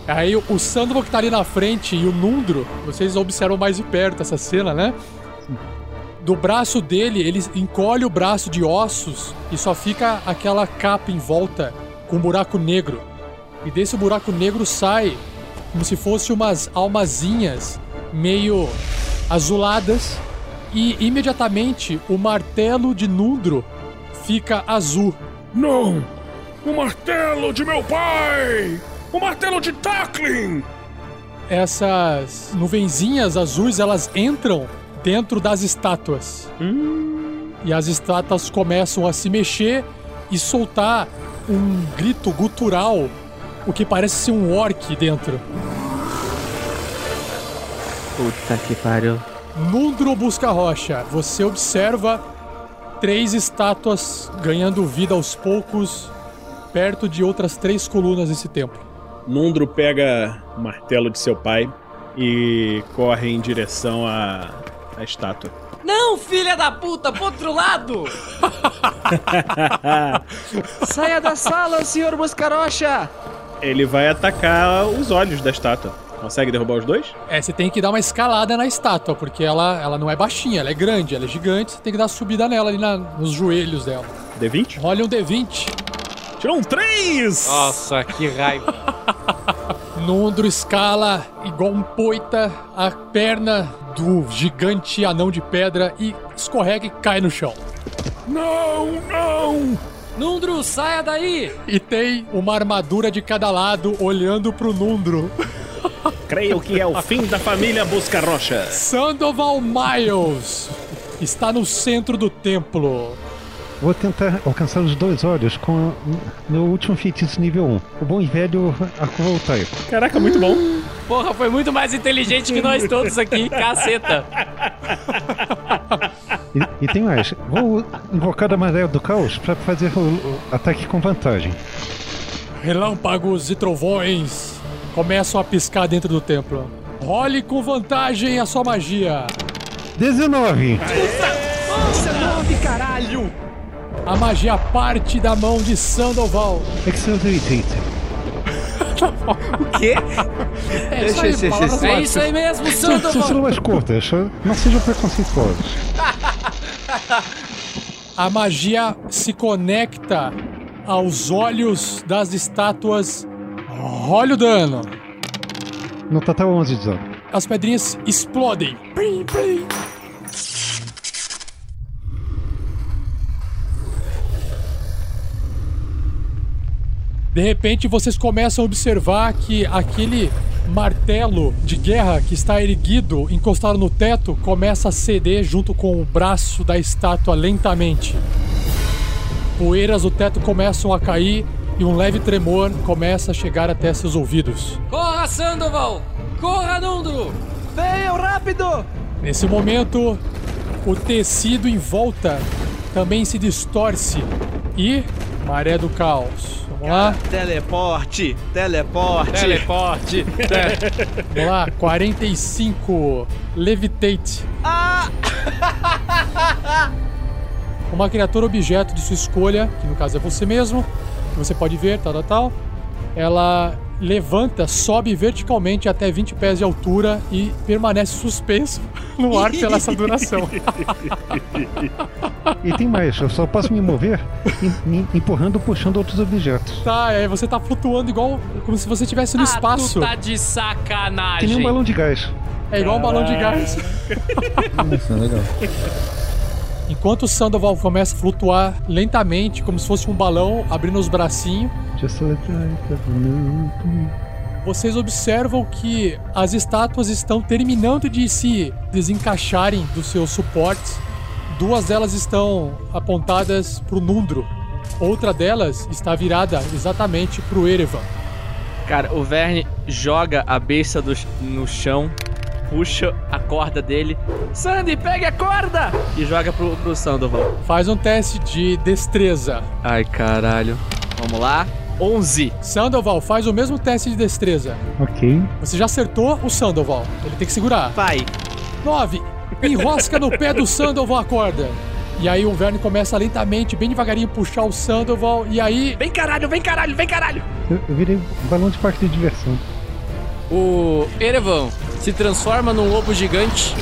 Aí o Sandro que tá ali na frente e o Nundro, vocês observam mais de perto essa cena, né? Do braço dele, ele encolhe o braço de ossos e só fica aquela capa em volta com um buraco negro. E desse buraco negro sai como se fosse umas almazinhas meio azuladas e imediatamente o martelo de Nundro fica azul. Não! O martelo de meu pai! O martelo de Tackling! essas nuvenzinhas azuis elas entram dentro das estátuas. E as estátuas começam a se mexer e soltar um grito gutural, o que parece ser um orc dentro. Puta que pariu. Nundro busca rocha. Você observa três estátuas ganhando vida aos poucos, perto de outras três colunas desse templo. Nundro pega o martelo de seu pai e corre em direção à, à estátua. Não, filha da puta, pro outro lado! Saia da sala, senhor Buscarocha! Ele vai atacar os olhos da estátua. Consegue derrubar os dois? É, você tem que dar uma escalada na estátua, porque ela, ela não é baixinha, ela é grande, ela é gigante, você tem que dar uma subida nela ali na- nos joelhos dela. D20? Olha um D20. Tirou um 3! Nossa, que raiva. Nundro escala igual um poita a perna do gigante anão de pedra e escorrega e cai no chão. Não, não! Nundro, saia daí! E tem uma armadura de cada lado olhando pro Nundro. Creio que é o fim da família Busca Rocha. Sandoval Miles está no centro do templo. Vou tentar alcançar os dois olhos com meu último feitiço nível 1. O bom e velho arco. Caraca, muito bom. Porra, foi muito mais inteligente que nós todos aqui, caceta. E, e tem mais. Vou invocar a maré do caos para fazer o, o ataque com vantagem. Relâmpagos e trovões começam a piscar dentro do templo. Role com vantagem a sua magia. 19! Nove, caralho! A magia parte da mão de Sandoval. Accelerated. O quê? É isso aí, É isso aí mesmo, São, são sílabas curtas, não sejam preconceituosos. A magia se conecta aos olhos das estátuas. Olha o dano. No total 11 de dano. As pedrinhas explodem. Plim, plim. De repente, vocês começam a observar que aquele martelo de guerra que está erguido, encostado no teto, começa a ceder junto com o braço da estátua lentamente. Poeiras do teto começam a cair e um leve tremor começa a chegar até seus ouvidos. Corra, Sandoval! Corra, Nundro! Venham rápido! Nesse momento, o tecido em volta também se distorce e maré do caos. Vamos lá, Teleporte! Teleporte! Teleporte! vamos lá, 45 levitate. Ah! uma criatura objeto de sua escolha, que no caso é você mesmo, que você pode ver, tal, tal, tal. Ela levanta, sobe verticalmente até 20 pés de altura e permanece suspenso no ar pela essa duração. E tem mais, eu só posso me mover em- em- empurrando ou puxando outros objetos. Tá, aí você tá flutuando igual como se você estivesse no espaço. Ah, tu tá de sacanagem. Que nem um balão de gás. É igual um balão de gás. Nossa, legal. Enquanto o Sandoval começa a flutuar lentamente, como se fosse um balão, abrindo os bracinhos, vocês observam que as estátuas estão terminando de se desencaixarem dos seus suportes. Duas delas estão apontadas para o Nundro. Outra delas está virada exatamente para o Erevan. Cara, o Verne joga a besta do- no chão, puxa a corda dele. Sandy, pegue a corda! E joga pro, pro Sandoval. Faz um teste de destreza. Ai, caralho. Vamos lá. 11. Sandoval, faz o mesmo teste de destreza. Ok. Você já acertou o Sandoval. Ele tem que segurar. Vai. 9. Enrosca no pé do Sandoval a corda. E aí o Verne começa lentamente, bem devagarinho, puxar o Sandoval. E aí. Vem caralho, vem caralho, vem caralho! Eu, eu virei um balão de parque de diversão. O Erevan se transforma num lobo gigante.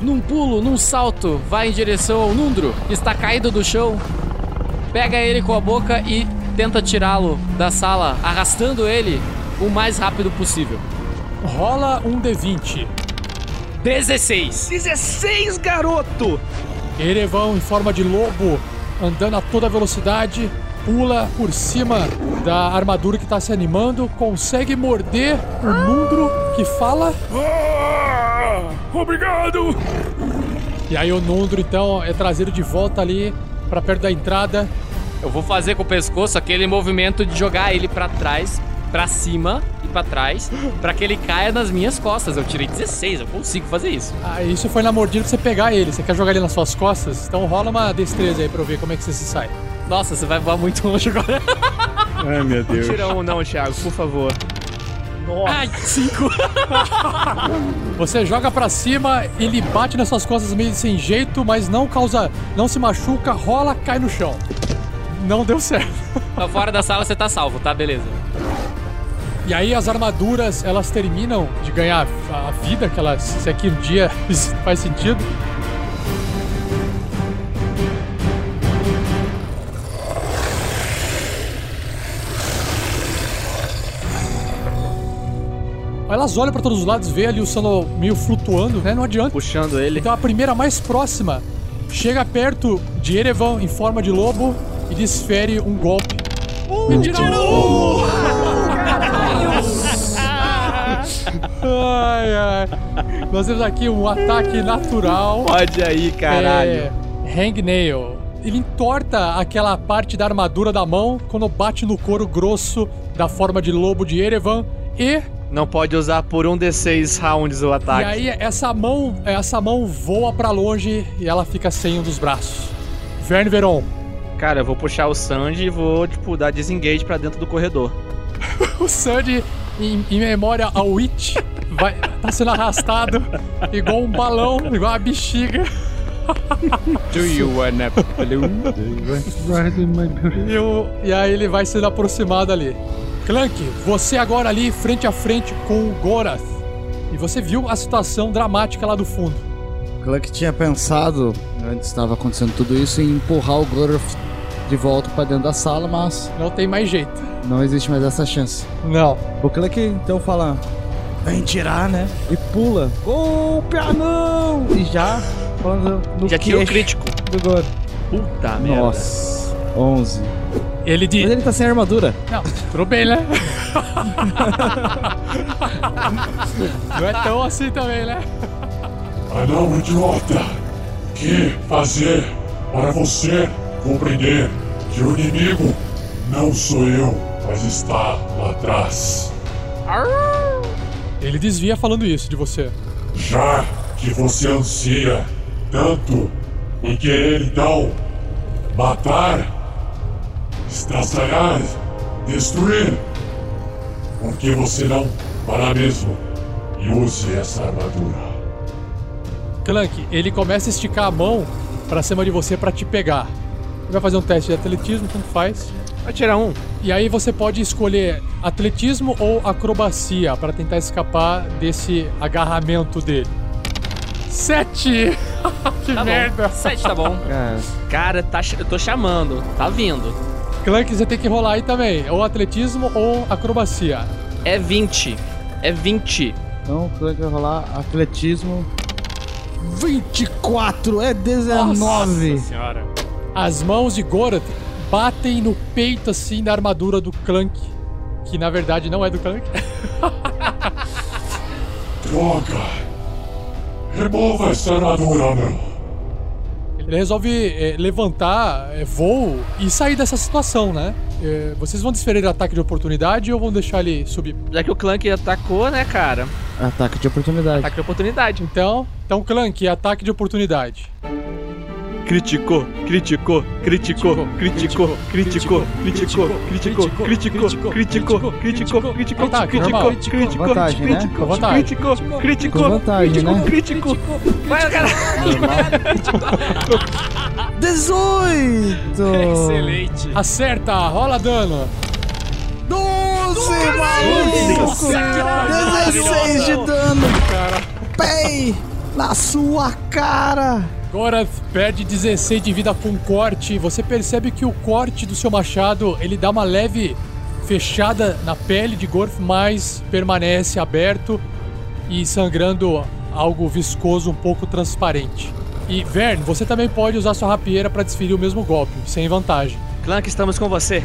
Num pulo, num salto, vai em direção ao Nundro, que está caído do chão. Pega ele com a boca e tenta tirá-lo da sala, arrastando ele o mais rápido possível. Rola um D20. 16. 16, garoto! Erevan, em forma de lobo, andando a toda velocidade, pula por cima da armadura que está se animando, consegue morder o Nundro que fala. Ah, obrigado! E aí o Nundro então é trazido de volta ali para perto da entrada. Eu vou fazer com o pescoço aquele movimento de jogar ele pra trás, pra cima e pra trás, pra que ele caia nas minhas costas. Eu tirei 16, eu consigo fazer isso. Ah, isso foi na mordida pra você pegar ele. Você quer jogar ele nas suas costas? Então rola uma destreza aí pra eu ver como é que você se sai. Nossa, você vai voar muito longe agora. Ai, meu Deus. Tira um não, Thiago, por favor. Ai, 5. Você joga pra cima, ele bate nas suas costas meio sem jeito, mas não causa, não se machuca, rola, cai no chão. Não deu certo. Tá fora da sala, você tá salvo, tá? Beleza. E aí as armaduras, elas terminam de ganhar a vida que elas, se aqui um dia faz sentido. Elas olham pra todos os lados, vê ali o Sano meio flutuando, né? Não adianta. Puxando ele. Então a primeira mais próxima chega perto de Erevan em forma de lobo e desfere um golpe. Me tiraram! ai, ai. Nós temos aqui um ataque natural. Pode aí, caralho. É, hangnail. Ele entorta aquela parte da armadura da mão quando bate no couro grosso da forma de lobo de Erevan e Não pode usar por um D6 rounds o ataque. e aí essa mão, essa mão voa pra longe e ela fica sem um dos braços. Verne Veron. Cara, eu vou puxar o Sandy e vou, tipo, dar disengage pra dentro do corredor. O Sandy, em, em memória ao Witch, vai, tá sendo arrastado igual um balão, igual uma bexiga. Do you wanna blue? E, o- e aí ele vai sendo aproximado ali. Clank, você agora ali frente a frente com o Gorath. E você viu a situação dramática lá do fundo. Clank tinha pensado, antes estava acontecendo tudo isso, em empurrar o Goroth de volta pra dentro da sala, mas Não tem mais jeito. não existe mais essa chance. Não. O Clank então fala: Vem tirar, né? E pula. Golpe anão! E já. falando No Já tirou crítico. Do Goroth. Puta merda. Nossa. 11. Ele diz. Mas ele tá sem armadura. Não, tudo bem, né? Não é tão assim também, né? Anão idiota! O que fazer para você compreender que o inimigo não sou eu, mas está lá atrás? Ele desvia falando isso de você. Já que você ansia tanto em querer então matar, estraçalhar, destruir, por que você não para mesmo e use essa armadura? Clank, ele começa a esticar a mão pra cima de você pra te pegar. Ele vai fazer um teste de atletismo, tanto faz. Vai tirar um. E aí você pode escolher atletismo ou acrobacia pra tentar escapar desse agarramento dele. Sete! que Tá merda! bom. Sete tá bom. Cara, tá, eu tô chamando. Tá vindo. Clank, você tem que rolar aí também. Ou atletismo ou acrobacia. É 20. É 20. Então, o Clank vai rolar atletismo. 24 é 19. Nossa senhora. As mãos de Gorath batem no peito assim da armadura do Clank. Que na verdade não é do Clank. Droga! Remova essa armadura, meu. Ele resolve é, levantar é, voo e sair dessa situação, né? É, vocês vão desferir ataque de oportunidade ou vão deixar ele subir? Já que o Clank atacou, né, cara? Ataque de oportunidade. Ataque de oportunidade. Então, então Clank, ataque de oportunidade. Criticou, criticou, criticou, criticou, criticou, criticou, criticou, criticou, criticou, criticou, criticou, criticou, criticou, Vantagem, né? criticou, criticou, criticou, vantagem, criticou, né? criticou. Vai, cara. 18! Excelente. Acerta, rola dano. 12, maluco! 16 de dano! Pei! Na sua cara! Gorath perde 16 de vida com corte. Você percebe que o corte do seu machado ele dá uma leve fechada na pele de Gorath, mas permanece aberto e sangrando algo viscoso, um pouco transparente. E Vern, você também pode usar sua rapieira para desferir o mesmo golpe, sem vantagem. Clank, estamos com você.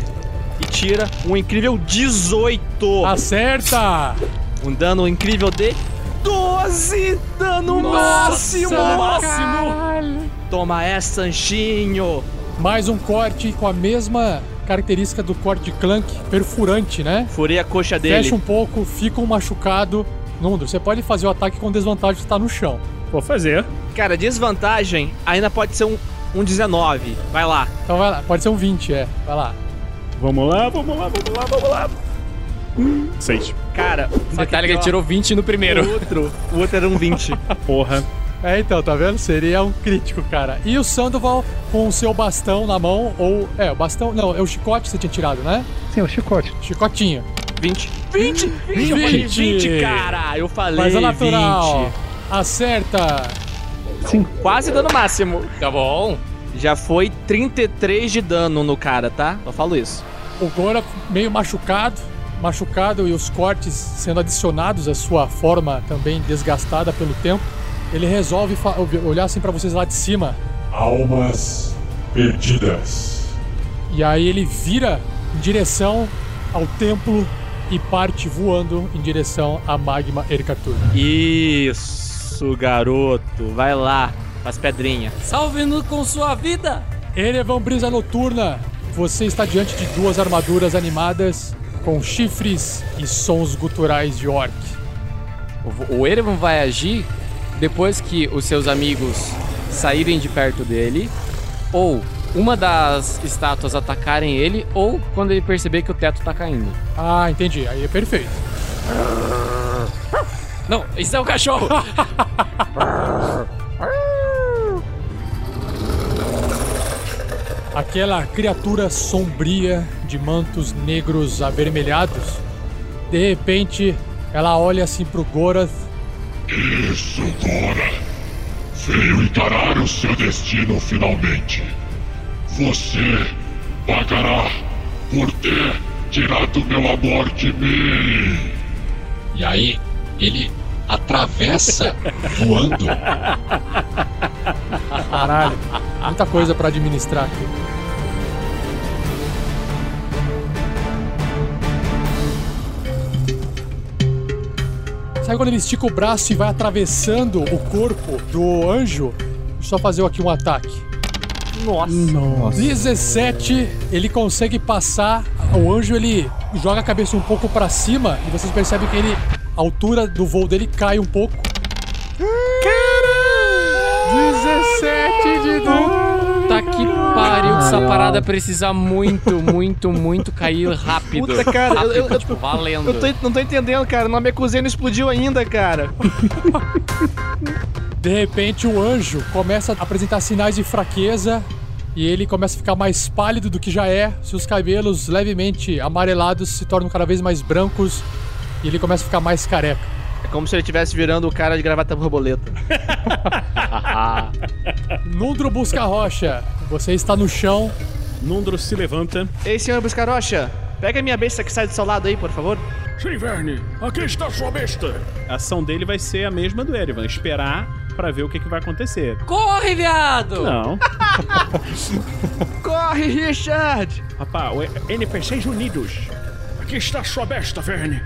E tira um incrível 18. Acerta! Um dano incrível de 12 dano máximo. máximo! Toma essa, Anchinho. Mais um corte com a mesma característica do corte de Clank, perfurante, né? Furei a coxa dele. Fecha um pouco, fica um machucado. Nundro, você pode fazer o ataque com desvantagem se tá no chão. Vou fazer. Cara, desvantagem ainda pode ser um, um 19. Vai lá. Então vai lá, pode ser um 20, é. Vai lá. Vamos lá, vamos lá, vamos lá, vamos lá. Hum, Seis. Cara, Detalhe que ele tirou 20 no primeiro. O outro, o outro era um 20. Porra. É, então, tá vendo? Seria um crítico, cara. E o Sandoval com o seu bastão na mão, ou. É, o bastão. Não, é o chicote que você tinha tirado, né? Sim, é o chicote. Chicotinho. 20. 20! 20! Eu falei 20, cara! Eu falei Mas é natural. 20. Acerta. Sim. Quase dano máximo. Tá bom. Já foi 33 de dano no cara, tá? Só falo isso. O Gora meio machucado. Machucado e os cortes sendo adicionados à sua forma também desgastada pelo tempo. Ele resolve olhar assim pra vocês lá de cima. Almas perdidas. E aí ele vira em direção ao templo e parte voando em direção a Magma Erkatur. Isso, garoto. Vai lá. Faz pedrinha. Salve-no com sua vida. Erevan Brisa Noturna, você está diante de duas armaduras animadas com chifres e sons guturais de orc. O- Erevan vai agir depois que os seus amigos saírem de perto dele, ou uma das estátuas atacarem ele, ou quando ele perceber que o teto tá caindo. Ah, entendi. Aí é perfeito. Não, isso é o cachorro! Aquela criatura sombria de mantos negros avermelhados, de repente ela olha assim pro Gorath Isso, Gora. Veio encarar o seu destino finalmente. Você pagará por ter tirado meu amor de mim. E aí, ele atravessa voando. Caralho, muita coisa pra administrar aqui. Sabe quando ele estica o braço e vai atravessando o corpo do anjo? Deixa eu só fazer aqui um ataque. Nossa. Nossa. 17, ele consegue passar. O anjo ele joga a cabeça um pouco pra cima e vocês percebem que ele, a altura do voo dele cai um pouco. 17 de dano. Tá que pariu, que essa parada precisa muito, muito, muito cair rápido. Puta, cara, rápido, eu- eu- tipo, valendo. Eu tô- não tô entendendo, cara. O nome Kuzen não explodiu ainda, cara. De repente, o anjo começa a apresentar sinais de fraqueza e ele começa a ficar mais pálido do que já é. Seus cabelos levemente amarelados se tornam cada vez mais brancos e ele começa a ficar mais careca. É como se ele estivesse virando o cara de gravata borboleta. Nundro busca rocha. Você está no chão. Nundro se levanta. Ei, senhor Buscarocha, pega a minha besta que sai do seu lado aí, por favor. Sim, Verne, aqui está sua besta. A ação dele vai ser a mesma do Erivan, esperar pra ver o que, que vai acontecer. Corre, viado! Não. Corre, Richard! Rapaz, NPCs unidos. Aqui está sua besta, Verne.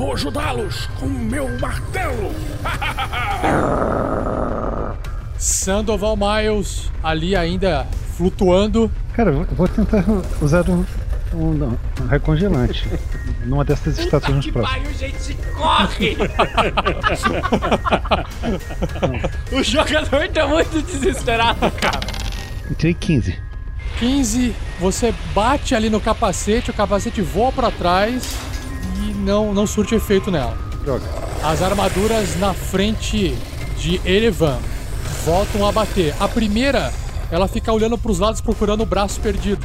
Vou ajudá-los com meu martelo. Sandoval Miles ali ainda flutuando. Cara, eu vou tentar usar um, um, um recongelante numa dessas estátuas nos próximos. Pariu, gente, corre! o jogador tá muito desesperado, cara. Entrei 15. 15, você bate ali no capacete, o capacete voa pra trás não, não surte efeito nela. Droga. As armaduras na frente de Erevan voltam a bater. A primeira, ela fica olhando pros lados procurando o braço perdido.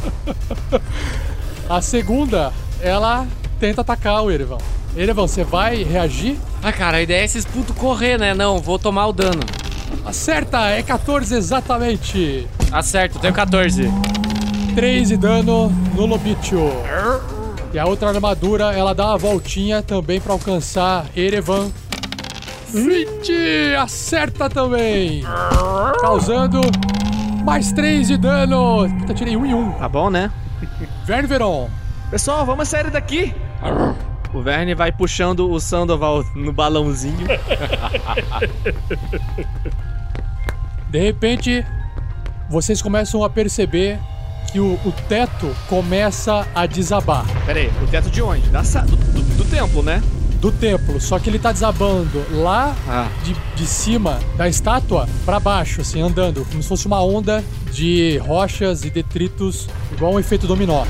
a segunda, ela tenta atacar o Erevan. Erevan, você vai reagir? Ah, cara, a ideia é esses putos correr, né? Não, vou tomar o dano. Acerta, é 14 exatamente. Acerto, tenho 14. 3 de dano no Lobitio. E a outra armadura, ela dá uma voltinha também pra alcançar Erevan. 20! Acerta também! Causando mais 3 de dano. Puta, tirei 1 e 1. Tá bom, né? Verne Veron. Pessoal, vamos sair daqui! O Verne vai puxando o Sandoval no balãozinho. De repente, vocês começam a perceber que o, o teto começa a desabar. Pera aí, o teto de onde? Da do, do, do templo, né? Do templo, só que ele tá desabando lá Ah. de, de cima da estátua pra baixo, assim, andando, como se fosse uma onda de rochas e detritos, igual um efeito dominó.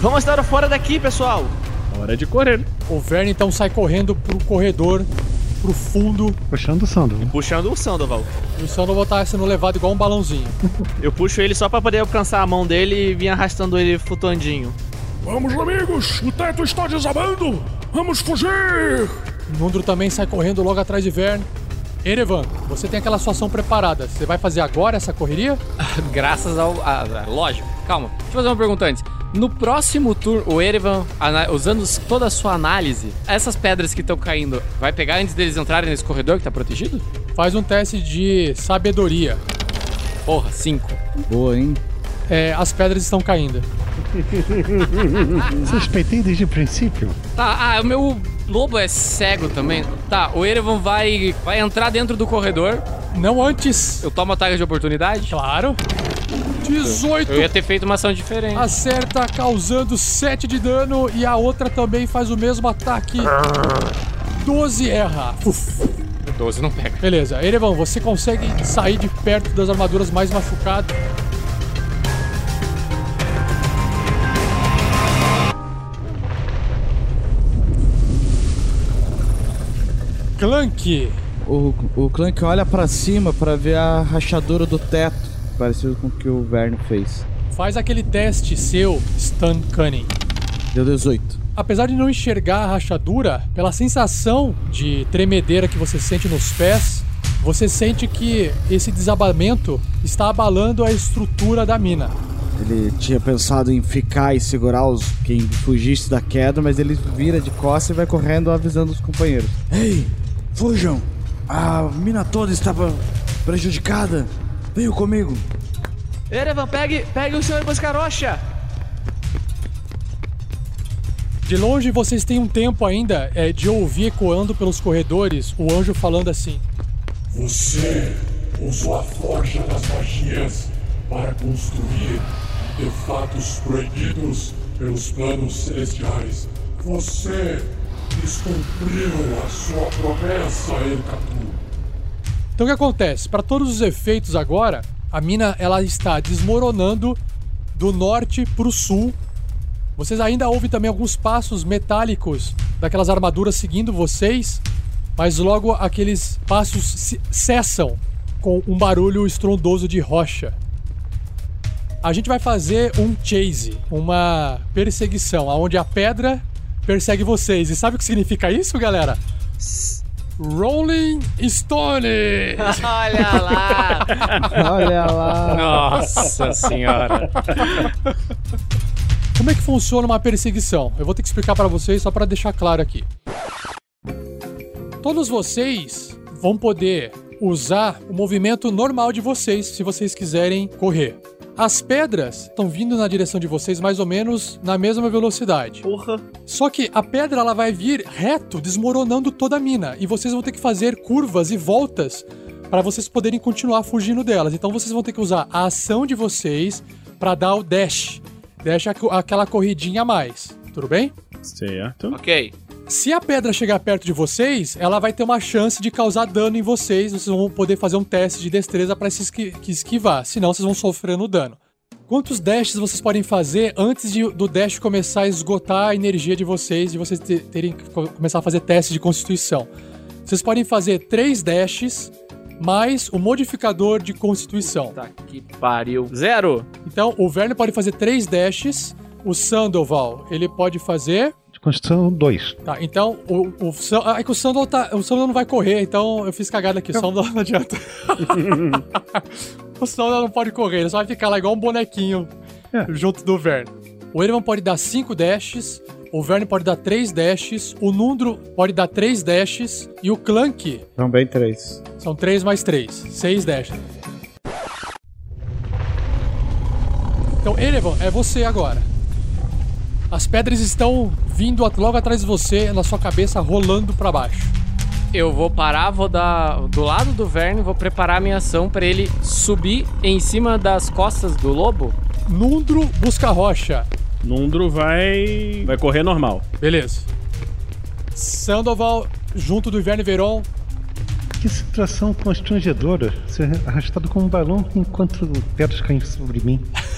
Vamos estar fora daqui, pessoal! Hora de correr. O Verne então sai correndo pro corredor, pro fundo, Puxando o Sandoval. Puxando o Sandoval. e o Sandoval tá sendo levado igual um balãozinho. Eu puxo ele só pra poder alcançar a mão dele e vim arrastando ele flutuandinho. Vamos, amigos, o teto está desabando. Vamos fugir. Nundro também sai correndo logo atrás de Verne. Erevan, você tem aquela sua ação preparada. Você vai fazer agora essa correria? Graças ao. a- a- lógico. Calma. Deixa eu fazer uma pergunta antes. No próximo turno, o Erevan, usando toda a sua análise, essas pedras que estão caindo, vai pegar antes deles entrarem nesse corredor que tá protegido? Faz um teste de sabedoria. Porra, cinco. Boa, hein? É, as pedras estão caindo. Suspeitei desde o princípio. Tá, ah, o meu lobo é cego também. Tá, o Erevan vai, vai entrar dentro do corredor. Não antes. Eu tomo ataque de oportunidade? Claro. 18. Eu ia ter feito uma ação diferente. Acerta, causando 7 de dano. E a outra também faz o mesmo ataque. 12 erra. Uf. 12 não pega. Beleza, Erevan, você consegue sair de perto das armaduras mais machucadas. Clank, O, o Clank olha pra cima pra ver a rachadura do teto, parecido com o que o Verne fez. faz aquele teste seu, Stun Cunning. Deu 18. Apesar de não enxergar a rachadura, pela sensação de tremedeira que você sente nos pés, você sente que esse desabamento está abalando a estrutura da mina. Ele tinha pensado em ficar e segurar os quem fugisse da queda, mas ele vira de costas e vai correndo avisando os companheiros. Ei, fujam! A mina toda estava prejudicada. Venham comigo. Erevan, pegue, pegue o senhor Buscarocha! De longe vocês têm um tempo ainda é, de ouvir ecoando pelos corredores o anjo falando assim: Você usou a forja das magias para construir artefatos proibidos pelos planos celestiais. Você descumpriu a sua promessa, Ercatu. Então o que acontece? Para todos os efeitos agora, a mina ela está desmoronando do norte para o sul. Vocês ainda ouvem também alguns passos metálicos daquelas armaduras seguindo vocês. mas logo aqueles passos cessam com um barulho estrondoso de rocha. A gente vai fazer um chase, uma perseguição, onde a pedra persegue vocês. E sabe o que significa isso, galera? Rolling Stone! Olha lá! Olha lá. Nossa senhora. Como é que funciona uma perseguição? Eu vou ter que explicar pra vocês só pra deixar claro aqui. Todos vocês vão poder usar o movimento normal de vocês se vocês quiserem correr. As pedras estão vindo na direção de vocês mais ou menos na mesma velocidade. Porra. Só que a pedra ela vai vir reto, desmoronando toda a mina, e vocês vão ter que fazer curvas e voltas para vocês poderem continuar fugindo delas. Então vocês vão ter que usar a ação de vocês para dar o dash. Dash é aqu- aquela corridinha a mais. Tudo bem? Certo. Ok. Se a pedra chegar perto de vocês, ela vai ter uma chance de causar dano em vocês. Vocês vão poder fazer um teste de destreza para se esquivar, senão vocês vão sofrendo dano. Quantos dashes vocês podem fazer antes de- do dash começar a esgotar a energia de vocês e vocês te- terem que co- começar a fazer testes de constituição? Vocês podem fazer três dashes mais o modificador de constituição. Tá que pariu. Zero. Então, o Verne pode fazer três dashes, o Sandoval, ele pode fazer De Constituição 2. Tá, então o, o, ah, é que o Sandal tá. O Sandal não vai correr, então eu fiz cagada aqui. O Sandal não adianta. o Sandal não pode correr, ele só vai ficar lá igual um bonequinho junto do Verne. O Erevan pode dar 5 dashes, o Verne pode dar 3 dashes, o Nundro pode dar 3 dashes e o Clank Também três. são 3 mais 3, 6 dashes. Então, Erevan, é você agora. As pedras estão vindo logo atrás de você, na sua cabeça, rolando pra baixo. Eu vou parar, vou dar do lado do Verne, vou preparar a minha ação pra ele subir em cima das costas do lobo. Nundro busca a rocha. Nundro vai. vai correr normal. Beleza. Sandoval, junto do Inverno e Veron. Que situação constrangedora. Ser arrastado como um balão enquanto pedras caem sobre mim.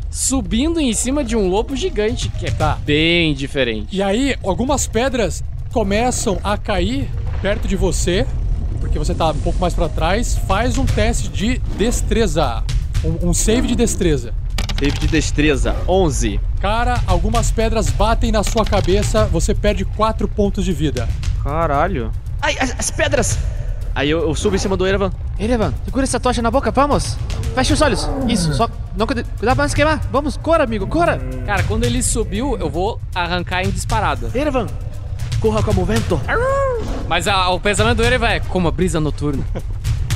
subindo em cima de um lobo gigante, que é bem diferente. E aí, algumas pedras começam a cair perto de você, porque você tá um pouco mais pra trás. Faz um teste de destreza. Um, um save de destreza. Save de destreza, 11. Cara, algumas pedras batem na sua cabeça, você perde 4 pontos de vida. Caralho. Ai, as, as pedras! Aí eu, eu subo em cima do Erevan. Erevan, segura essa tocha na boca, vamos! Feche os olhos! Isso, só. Não, cuida- cuidado pra não se queimar! Vamos, corra, amigo, corra! Cara, quando ele subiu, eu vou arrancar em disparada. Erevan, corra como o vento! Mas a- o pensamento do Erevan é como a brisa noturna.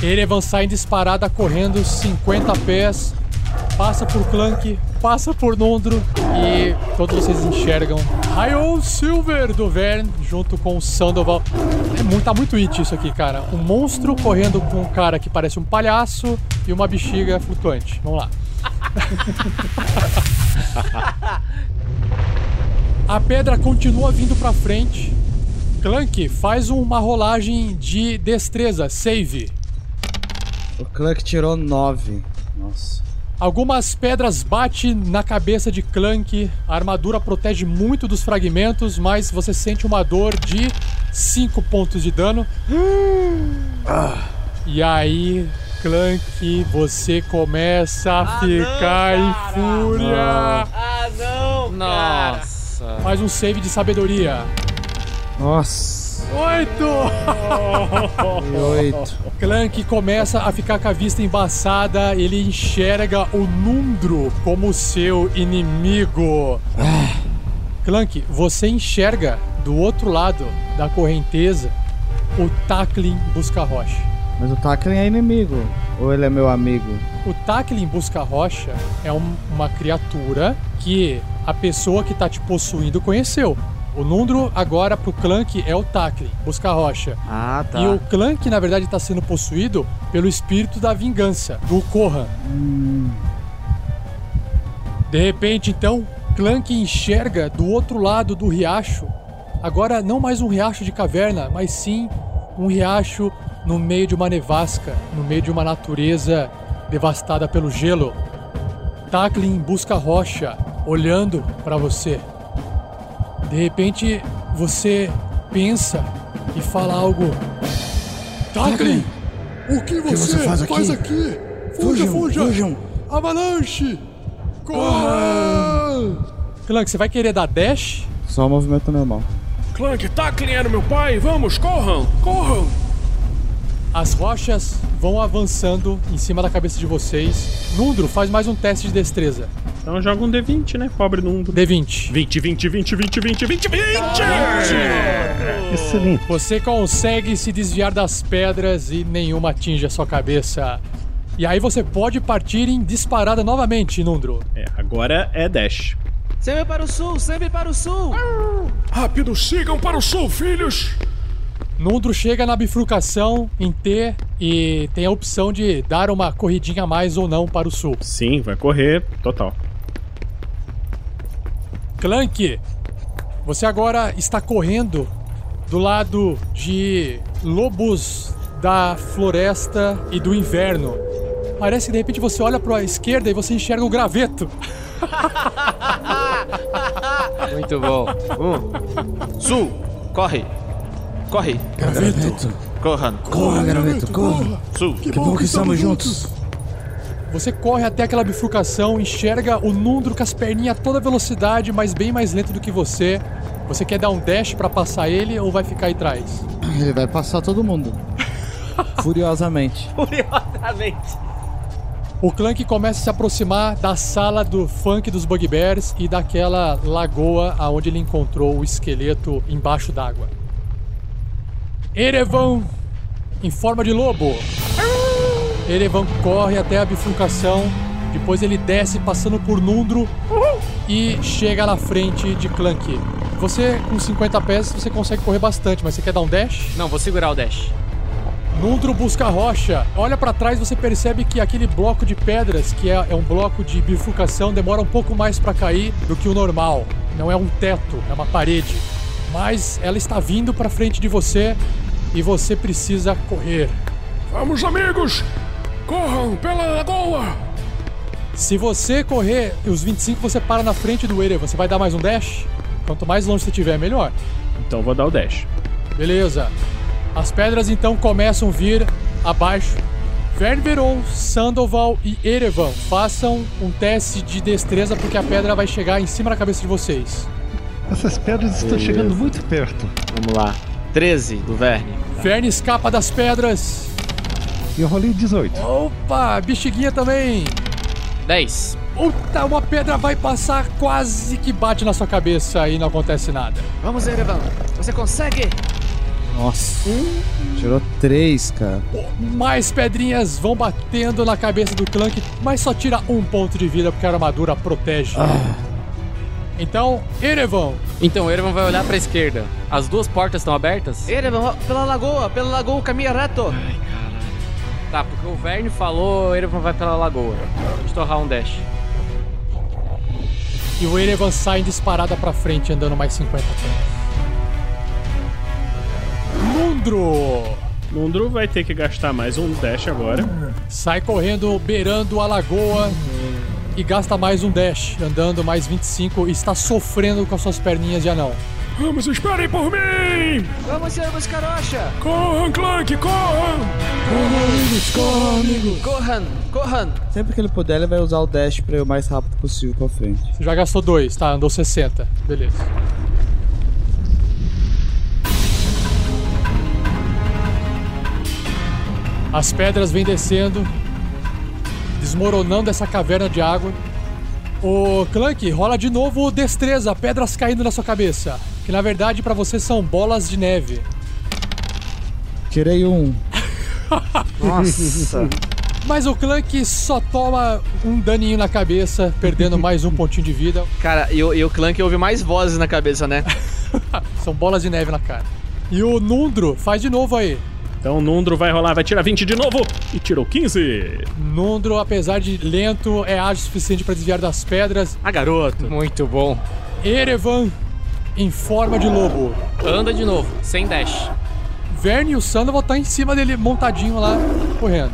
Erevan sai em disparada correndo 50 pés, passa por Clank, passa por Nondro e todos vocês enxergam Raio Silver do Vern junto com o Sandoval. É muito, tá muito it isso aqui, cara. Um monstro correndo com um cara que parece um palhaço e uma bexiga flutuante. Vamos lá. A pedra continua vindo pra frente. Clank, faz uma rolagem de destreza, save. O Clank tirou nove. Nossa. Algumas pedras batem na cabeça de Clank. A armadura protege muito dos fragmentos, mas você sente uma dor de 5 pontos de dano. E aí, Clank, você começa a ficar em fúria. Ah, não! Nossa. Faz um save de sabedoria. Nossa. Oito! Oito. Clank começa a ficar com a vista embaçada, ele enxerga o Nundro como seu inimigo. Clank, você enxerga do outro lado da correnteza o Taklin Busca-Rocha. Mas o Tackling é inimigo. Ou ele é meu amigo? O Taklin Busca-Rocha é um- uma criatura que a pessoa que tá te possuindo conheceu. O Nundro agora pro Clank é o Tackling, busca a rocha. Ah, tá. E o Clank, na verdade, tá sendo possuído pelo espírito da vingança, do Korran. De repente, então, Clank enxerga do outro lado do riacho. Agora, não mais um riacho de caverna, mas sim um riacho no meio de uma nevasca, no meio de uma natureza devastada pelo gelo. Tackling busca a rocha, olhando para você. De repente, você pensa e fala algo. Tackling! O que você, faz aqui? aqui? Fuja, fuja! fujam. Avalanche! Corra! Clank, você vai querer dar dash? Só o movimento normal. Clank, Tackling era meu pai. Vamos, corram, corram. As rochas vão avançando em cima da cabeça de vocês. Nundro, faz mais um teste de destreza. Então joga um D20, né? Pobre Nundro. D20. 20, 20, 20, 20, 20, 20, 20! Excelente. Você consegue se desviar das pedras e nenhuma atinge a sua cabeça. E aí você pode partir em disparada novamente, Nundro. É, agora é dash. Sempre para o sul, sempre para o sul. Rápido, sigam para o sul, filhos. Nundro chega na bifurcação em T e tem a opção de dar uma corridinha a mais ou não para o sul. Sim, vai correr total. Clank, você agora está correndo do lado de lobos da floresta e do inverno. Parece que de repente você olha para a esquerda e você enxerga o graveto. Muito bom. Um. Sul. Corre. Corre. Graveto. Corran. Corra, graveto, corra. Sul. Que bom que estamos juntos. Você corre até aquela bifurcação, enxerga o Nundro com as perninhas a toda velocidade, mas bem mais lento do que você. Você quer dar um dash pra passar ele ou vai ficar aí atrás? Ele vai passar todo mundo. Furiosamente. Furiosamente. O Clank começa a se aproximar da sala do funk dos Bugbears e daquela lagoa aonde ele encontrou o esqueleto embaixo d'água. Erevan, em forma de lobo. Erevan corre até a bifurcação, depois ele desce passando por Nundro e chega na frente de Clank. Você, com 50 pés, você consegue correr bastante, mas você quer dar um dash? Não, vou segurar o dash. Nundro busca a rocha. Olha pra trás, você percebe que aquele bloco de pedras, que é, é um bloco de bifurcação, demora um pouco mais pra cair do que o normal. Não é um teto, é uma parede. Mas ela está vindo pra frente de você e você precisa correr. Vamos, amigos. Corram pela lagoa. Se você correr os 25, você para na frente do Ere. Você vai dar mais um dash? Quanto mais longe você estiver, melhor. Então vou dar o dash. Beleza. As pedras então começam a vir abaixo. Verberon, Sandoval e Erevan, façam um teste de destreza porque a pedra vai chegar em cima da cabeça de vocês. Essas pedras estão chegando muito perto. Vamos lá. 13 do Verne. Verne escapa das pedras. E eu rolei 18. Opa, bexiguinha também. 10. Puta, uma pedra vai passar quase que bate na sua cabeça e não acontece nada. Vamos, Erevan. Você consegue? Nossa. Tirou três, cara. Mais pedrinhas vão batendo na cabeça do Clank, mas só tira um ponto de vida porque a armadura protege. Então, Erevan, Então Erevan vai olhar pra esquerda. As duas portas estão abertas? Erevan, pela lagoa, pela lagoa, caminha reto. Tá, porque o Verne falou, o Erevan vai pela lagoa. Torrar um dash. e o Erevan sai em disparada pra frente, andando mais 50 pés. Lundro Nundro vai ter que gastar mais um dash agora. sai correndo, beirando a lagoa e gasta mais um dash, andando mais 25 e está sofrendo com as suas perninhas de anão. Vamos, esperem por mim. Vamos, senhor Buscarocha. Corram, Clank, corram. Corram, amigos, corram, amigos. Corran, corran. Sempre que ele puder, ele vai usar o dash pra ir o mais rápido possível pra frente. Você já gastou dois, tá? Andou 60. Beleza. As pedras vêm descendo, desmoronando essa caverna de água. Ô, Clank, rola de novo destreza, pedras caindo na sua cabeça. Que na verdade pra você são bolas de neve. Tirei um. Nossa. Mas o Clank só toma um daninho na cabeça, perdendo mais um pontinho de vida. Cara, e, o- e o Clank ouve mais vozes na cabeça, né? São bolas de neve na cara. E o Nundro faz de novo aí. Então o Nundro vai rolar, vai tirar 20 de novo e tirou 15. Nundro, apesar de lento, é ágil o suficiente para desviar das pedras. Ah, garoto. Muito bom. Erevan, em forma de lobo. Anda de novo, sem dash. Verne e o Sandoval tá em cima dele, montadinho lá, correndo.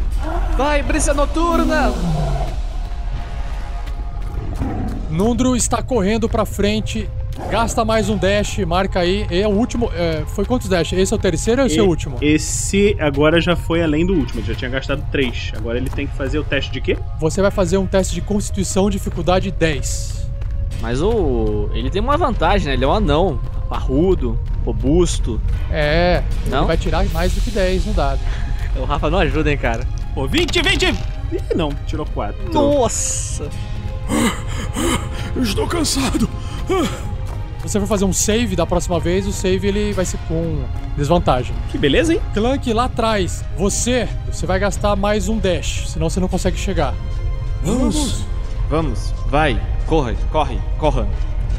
Vai, brisa noturna! Nundro está correndo pra frente, gasta mais um dash, marca aí. É o último. é, foi quantos dash? Esse é o terceiro ou esse é o E- último? Esse agora já foi além do último, ele já tinha gastado 3. Agora ele tem que fazer o teste de quê? Você vai fazer um teste de constituição, dificuldade 10. Mas o. Ele tem uma vantagem, né? Ele é um anão, parrudo, robusto. É, ele Não? vai tirar mais do que 10 no dado. O Rafa não ajuda, hein, cara. Pô, 20, 20! Ih, não, tirou 4. Nossa! Estou cansado. Se você for fazer um save da próxima vez, o save ele vai ser com desvantagem. Que beleza, hein? Clank lá atrás, você, você vai gastar mais um dash, senão você não consegue chegar. Vamos! Vamos, vai, corre, corre, corra.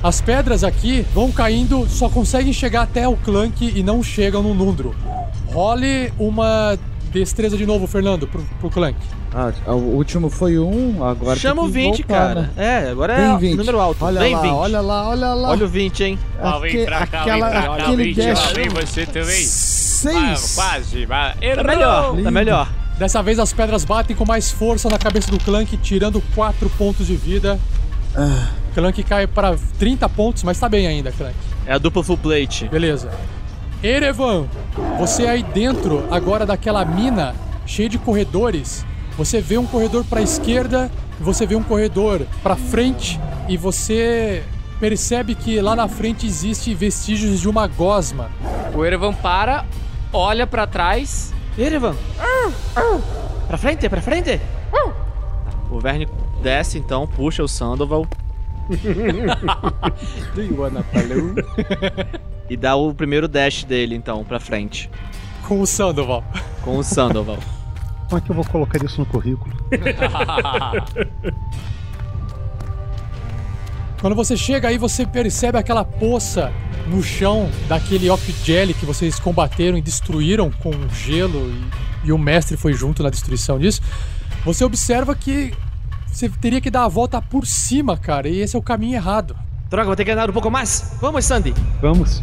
As pedras aqui vão caindo, só conseguem chegar até o Clank e não chegam no Nundro. Role uma destreza de novo, Fernando, pro, pro Clank. Ah, o último foi um, agora Chama tem o que 20, voltar, cara. né? É, agora Vem é 20. número alto. Olha Vem lá, 20. olha lá, olha lá. Olha o 20, hein? Aque- aquela, aquele dash. você também. Seis. quase, mas... Tá melhor, tá melhor. Dessa vez as pedras batem com mais força na cabeça do Clank, tirando 4 pontos de vida. Ah. Clank cai para 30 pontos, mas tá bem ainda, Clank. É a dupla full plate. Beleza. Erevan, você aí dentro agora daquela mina cheia de corredores. Você vê um corredor para esquerda, você vê um corredor para frente e você percebe que lá na frente existe vestígios de uma gosma. O Erevan para, olha pra trás. Erevan! Pra frente, pra frente! O Verne desce então, puxa o Sandoval Do you wanna follow? e dá o primeiro dash dele então, pra frente. Com o Sandoval. Com o Sandoval. Como é que eu vou colocar isso no currículo? Quando você chega aí, você percebe aquela poça no chão daquele Ock Jelly que vocês combateram e destruíram com gelo e, e o mestre foi junto na destruição disso. Você observa que você teria que dar a volta por cima, cara, e esse é o caminho errado. Droga, vou ter que andar um pouco mais. Vamos, Sandy. Vamos.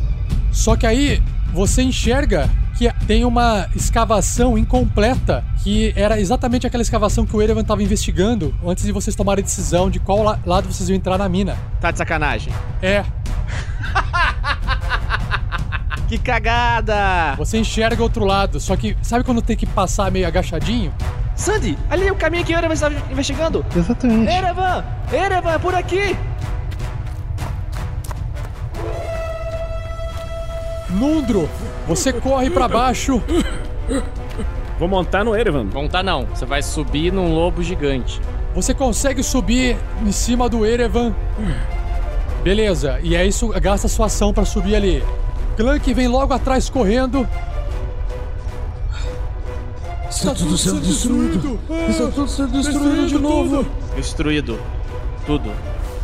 Só que aí você enxerga que tem uma escavação incompleta, que era exatamente aquela escavação que o Erevan estava investigando antes de vocês tomarem a decisão de qual la- lado vocês iam entrar na mina. Tá de sacanagem. É, Que cagada! Você enxerga outro lado, só que sabe quando tem que passar meio agachadinho? Sandy, ali é o caminho que o Erevan estava investigando. Exatamente. Erevan! Erevan, é por aqui! Nundro, você corre pra baixo. Vou montar no Erevan. Montar não, você vai subir num lobo gigante. Você consegue subir em cima do Erevan. Beleza, e é isso, gasta sua ação pra subir ali. Clank vem logo atrás correndo. Está tudo sendo destruído. Está tudo sendo destruído de novo. Destruído. Tudo.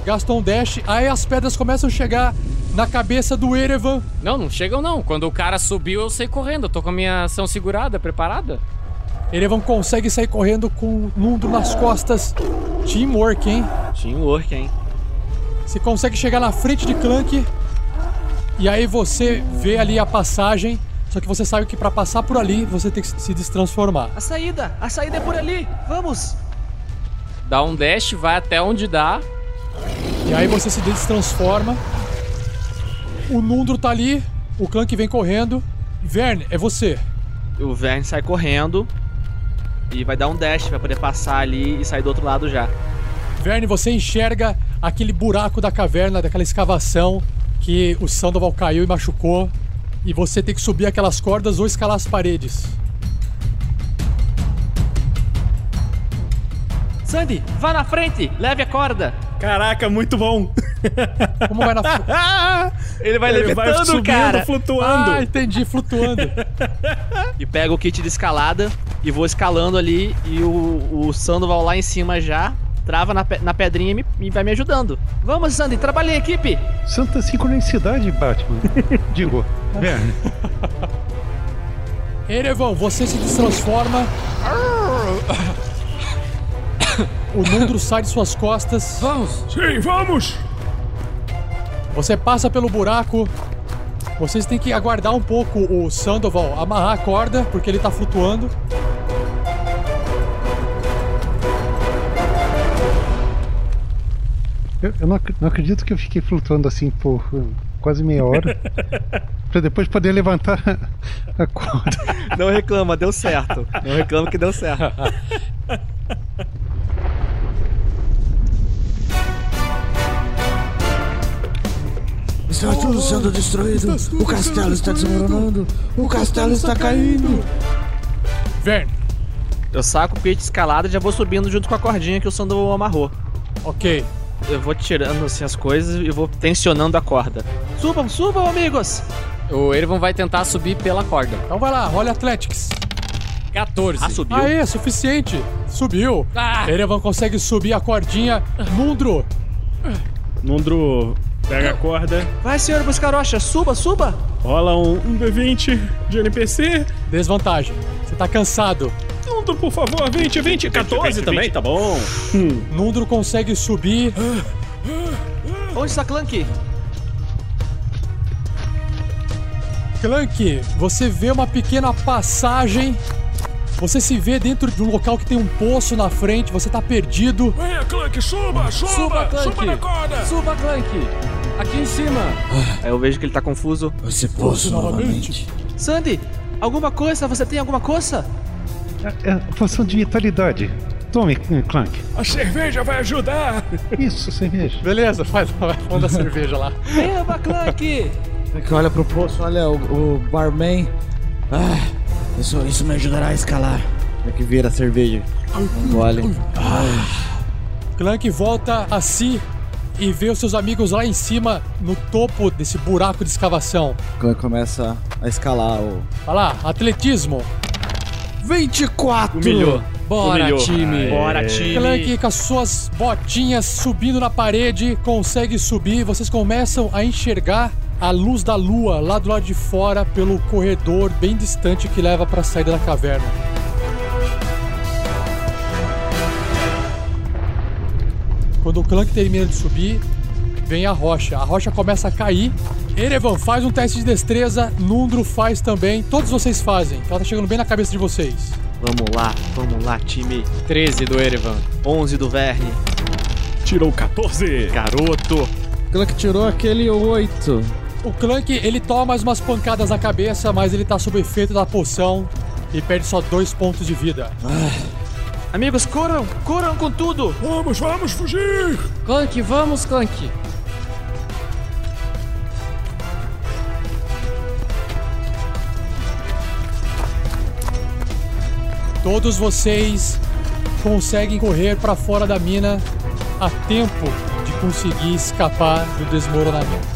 Gastou um dash, aí as pedras começam a chegar na cabeça do Erevan. Não, não chegam não. Quando o cara subiu, eu saí correndo. Eu tô com a minha ação segurada, preparada. Erevan consegue sair correndo com o Nundro nas costas. Teamwork, hein? Teamwork, hein? Você consegue chegar na frente de Clank. E aí você vê ali a passagem. Só que você sabe que pra passar por ali você tem que se destransformar. A saída! A saída é por ali! Vamos! Dá um dash, vai até onde dá. E aí você se destransforma. O Nundro tá ali. O Clank vem correndo. Verne, é você. O Verne sai correndo e vai dar um dash pra poder passar ali e sair do outro lado já. Verne, você enxerga aquele buraco da caverna, daquela escavação que o Sandoval caiu e machucou. E você tem que subir aquelas cordas ou escalar as paredes. Sandy, vá na frente! Leve a corda! Caraca, muito bom. Como vai na? Ele vai Ele vai levitando, subindo, cara! flutuando. Ah, entendi, flutuando. E pega o kit de escalada e vou escalando ali e o, o Sandoval lá em cima já trava na, pe- na pedrinha e, me- e vai me ajudando. Vamos, Sandy, trabalhe em equipe. Santa sincronicidade, Batman. Digo, Verne. Erevan, você se destransforma. O Nundro sai de suas costas. Vamos! Sim, vamos! Você passa pelo buraco. Vocês têm que aguardar um pouco o Sandoval amarrar a corda, porque ele tá flutuando. Eu, eu não, ac- não acredito que eu fiquei flutuando assim por uh, quase meia hora. pra depois poder levantar a corda. Não reclama, deu certo. Não reclama que deu certo. Está tudo sendo destruído. O castelo está desmoronando. O castelo está caindo. Verne. Eu saco o peixe de escalada e já vou subindo junto com a cordinha que o Sandoval amarrou. Ok. Eu vou tirando assim as coisas e vou tensionando a corda. Subam, subam, amigos! O Erevan vai tentar subir pela corda. Então vai lá, rola Athletics. 14. Ah, subiu. Aê, suficiente. Subiu. Ah! Erevan consegue subir a cordinha. Nundro. Nundro pega a corda, Vai, senhor Buscarocha, suba, suba! rola um, um D20 de NPC. Desvantagem. Você tá cansado. Nundro, por favor, 20, 20, 14 também, tá bom. Nundro consegue subir. Onde está Clank? Clank, você vê uma pequena passagem. Você se vê dentro de um local que tem um poço na frente. Você tá perdido. Venha, Clank, suba, suba! Suba, Clank! Suba na corda! Suba, Clank! Aqui em cima! Aí eu vejo que ele tá confuso. Esse poço novamente. Sandy, alguma coisa? Você tem alguma coisa? É, é poção de vitalidade. Tome, Clank. A cerveja vai ajudar! Isso, cerveja. Beleza, faz vai manda a cerveja lá. Beba, Clank! É que olha pro poço, olha o, o barman. Ah, isso, isso me ajudará a escalar. É que vira a cerveja. Gole. Clank volta a si e vê os seus amigos lá em cima, no topo desse buraco de escavação. Quando começa a escalar o. Vai lá, atletismo. 24! Humilhou. Bora, Humilhou. time! Bora, time! Clank com as suas botinhas subindo na parede, consegue subir. Vocês começam a enxergar a luz da lua lá do lado de fora pelo corredor bem distante que leva para a saída da caverna. Quando o Clank termina de subir, vem a rocha. A rocha começa a cair. Erevan faz um teste de destreza, Nundro faz também, todos vocês fazem. Ela tá chegando bem na cabeça de vocês. Vamos lá, vamos lá, time. 13 do Erevan. 11 do Verne. Tirou 14. Garoto! Aquela que tirou aquele 8. O Clank, ele toma mais umas pancadas na cabeça, mas ele tá sob efeito da poção e perde só dois pontos de vida. Amigos, corram! Corram com tudo! Vamos, vamos fugir! Clank, vamos, Clank! Todos vocês conseguem correr para fora da mina a tempo de conseguir escapar do desmoronamento.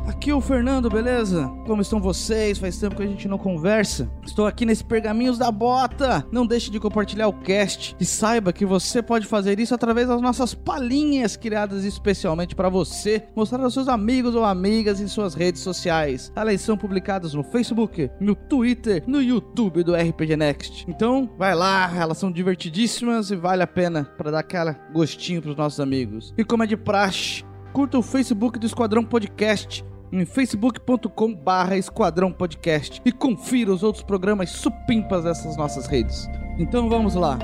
Aqui é o Fernando, beleza? Como estão vocês? Faz tempo que a gente não conversa. Estou aqui nesse Pergaminhos da Bota. Não deixe de compartilhar o cast e saiba que você pode fazer isso através das nossas palhinhas criadas especialmente para você, mostrar aos seus amigos ou amigas em suas redes sociais. Elas são publicadas no Facebook, no Twitter, no YouTube do RPG Next. Então, vai lá, elas são divertidíssimas e vale a pena para dar aquela gostinho pros nossos amigos. E como é de praxe, curta o Facebook do Esquadrão Podcast em facebook.com barra Esquadrão Podcast e confira os outros programas supimpas dessas nossas redes. Então vamos lá.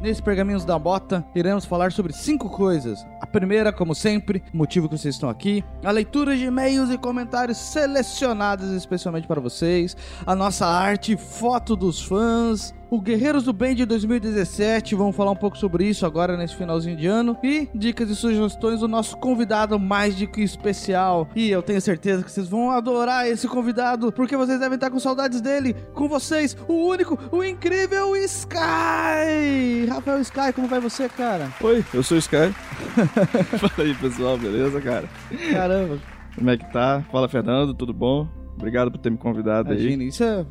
nesse Pergaminhos da Bota, iremos falar sobre cinco coisas. A primeira, como sempre, o motivo que vocês estão aqui, a leitura de e-mails e comentários selecionados especialmente para vocês, a nossa arte, foto dos fãs, o Guerreiros do Bem de 2017, vamos falar um pouco sobre isso agora nesse finalzinho de ano. E dicas e sugestões do nosso convidado mais do que especial. E eu tenho certeza que vocês vão adorar esse convidado, porque vocês devem estar com saudades dele. Com vocês, o único, o incrível Sky! Rafael Sky, como vai você, cara? Oi, eu sou o Sky. Fala aí, pessoal, beleza, cara? Caramba. Como é que tá? Fala, Fernando, tudo bom? Obrigado por ter me convidado Imagina, aí. isso é.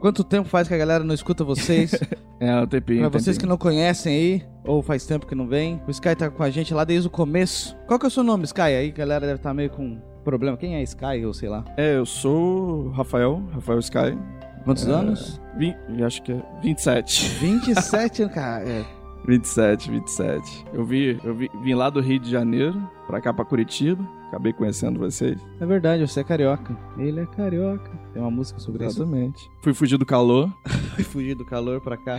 Quanto tempo faz que a galera não escuta vocês? É, um tempinho. Pra um vocês que não conhecem aí, ou faz tempo que não vem, o Sky tá com a gente lá desde o começo. Qual que é o seu nome, Sky? Aí a galera deve estar meio com problema. Quem é Sky, ou sei lá? É, eu sou o Rafael, Rafael Sky. Quantos É, anos? vim- acho que é 27. 27, cara. É. 27, 27. Eu, vi, eu vi, vim lá do Rio de Janeiro pra cá, pra Curitiba. Acabei conhecendo vocês. É verdade, você é carioca. Ele é carioca. Tem uma música sobre Exatamente. Fui fugir do calor. isso. Fui fugir do calor pra cá.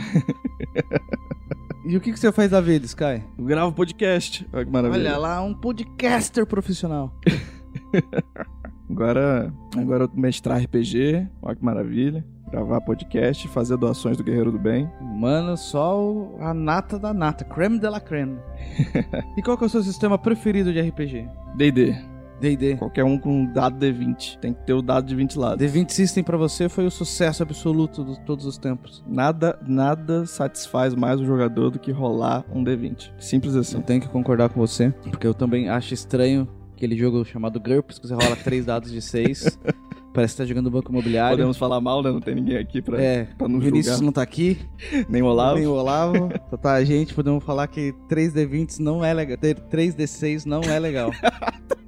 e o que, que você faz da vida, Sky? Eu gravo podcast. Olha que maravilha. Olha lá, um podcaster profissional. Agora, agora eu mestrar RPG. Olha que maravilha. Gravar podcast, fazer doações do Guerreiro do Bem. Mano, só o- a nata da nata. Creme de la creme. e qual que é o seu sistema preferido de RPG? D&D. D&D. Qualquer um com dado D20. Tem que ter o dado de 20 lados. D20 System pra você foi o sucesso absoluto de todos os tempos. Nada, nada satisfaz mais o jogador do que rolar um D20. Simples assim. Eu tenho que concordar com você, porque eu também acho estranho aquele jogo chamado GURPS, que você rola três dados de seis. Parece que tá jogando banco imobiliário. Podemos falar mal, né? Não tem ninguém aqui pra, É, pra não o Vinícius julgar. não tá aqui. Nem o Olavo. Nem o Olavo. Só tá a gente. Podemos falar que 3D20 não é legal. ter 3D6 não é legal.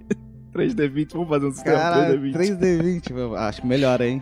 3D20, vamos fazer um sistema Cara, 3D20. 3D20, eu acho melhor, hein?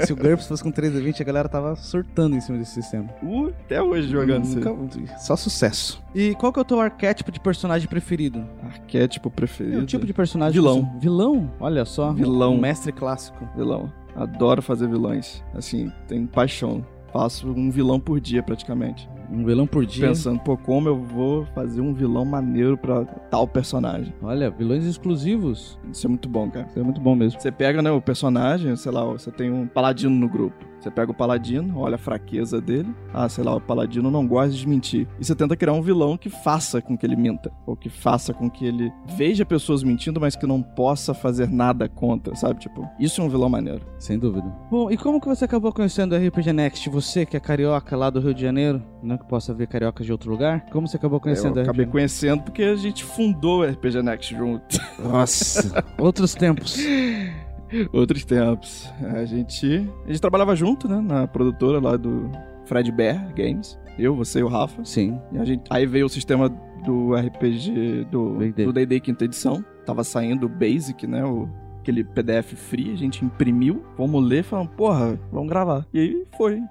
Se o GURPS fosse com 3D20, a galera tava surtando em cima desse sistema. Uh, até hoje jogando isso. Nunca- Só sucesso. E qual que é o teu arquétipo de personagem preferido? Arquétipo preferido. É o tipo de personagem. Vilão. que você- Vilão? Olha só. Vilão. Um mestre clássico. Vilão. Adoro fazer vilões. Assim, tenho paixão. Faço um vilão por dia, praticamente. Um vilão por dia. Pensando, pô, como eu vou fazer um vilão maneiro pra tal personagem. Olha, vilões exclusivos. Isso é muito bom, cara. Isso é muito bom mesmo. Você pega, né, o personagem, sei lá, você tem um paladino no grupo. Você pega o paladino, olha a fraqueza dele. Ah, sei lá, o paladino não gosta de mentir. E você tenta criar um vilão que faça com que ele minta. Ou que faça com que ele veja pessoas mentindo, mas que não possa fazer nada contra, sabe? Tipo, isso é um vilão maneiro. Sem dúvida. Bom, e como que você acabou conhecendo o RPG Next? Você que é carioca lá do Rio de Janeiro, não que possa ver cariocas de outro lugar. Como você acabou conhecendo eu o acabei RPG conhecendo porque a gente fundou o RPG Next junto. Nossa, outros tempos. Outros tempos. A gente, a gente trabalhava junto, né, na produtora lá do Fred Bear Games. Eu, você e o Rafa. Sim. E a gente, aí veio o sistema do RPG do D&D. do quinta edição. Tava saindo o Basic, né, o aquele PDF free, a gente imprimiu, vamos ler, falamos, porra, vamos gravar. E aí foi.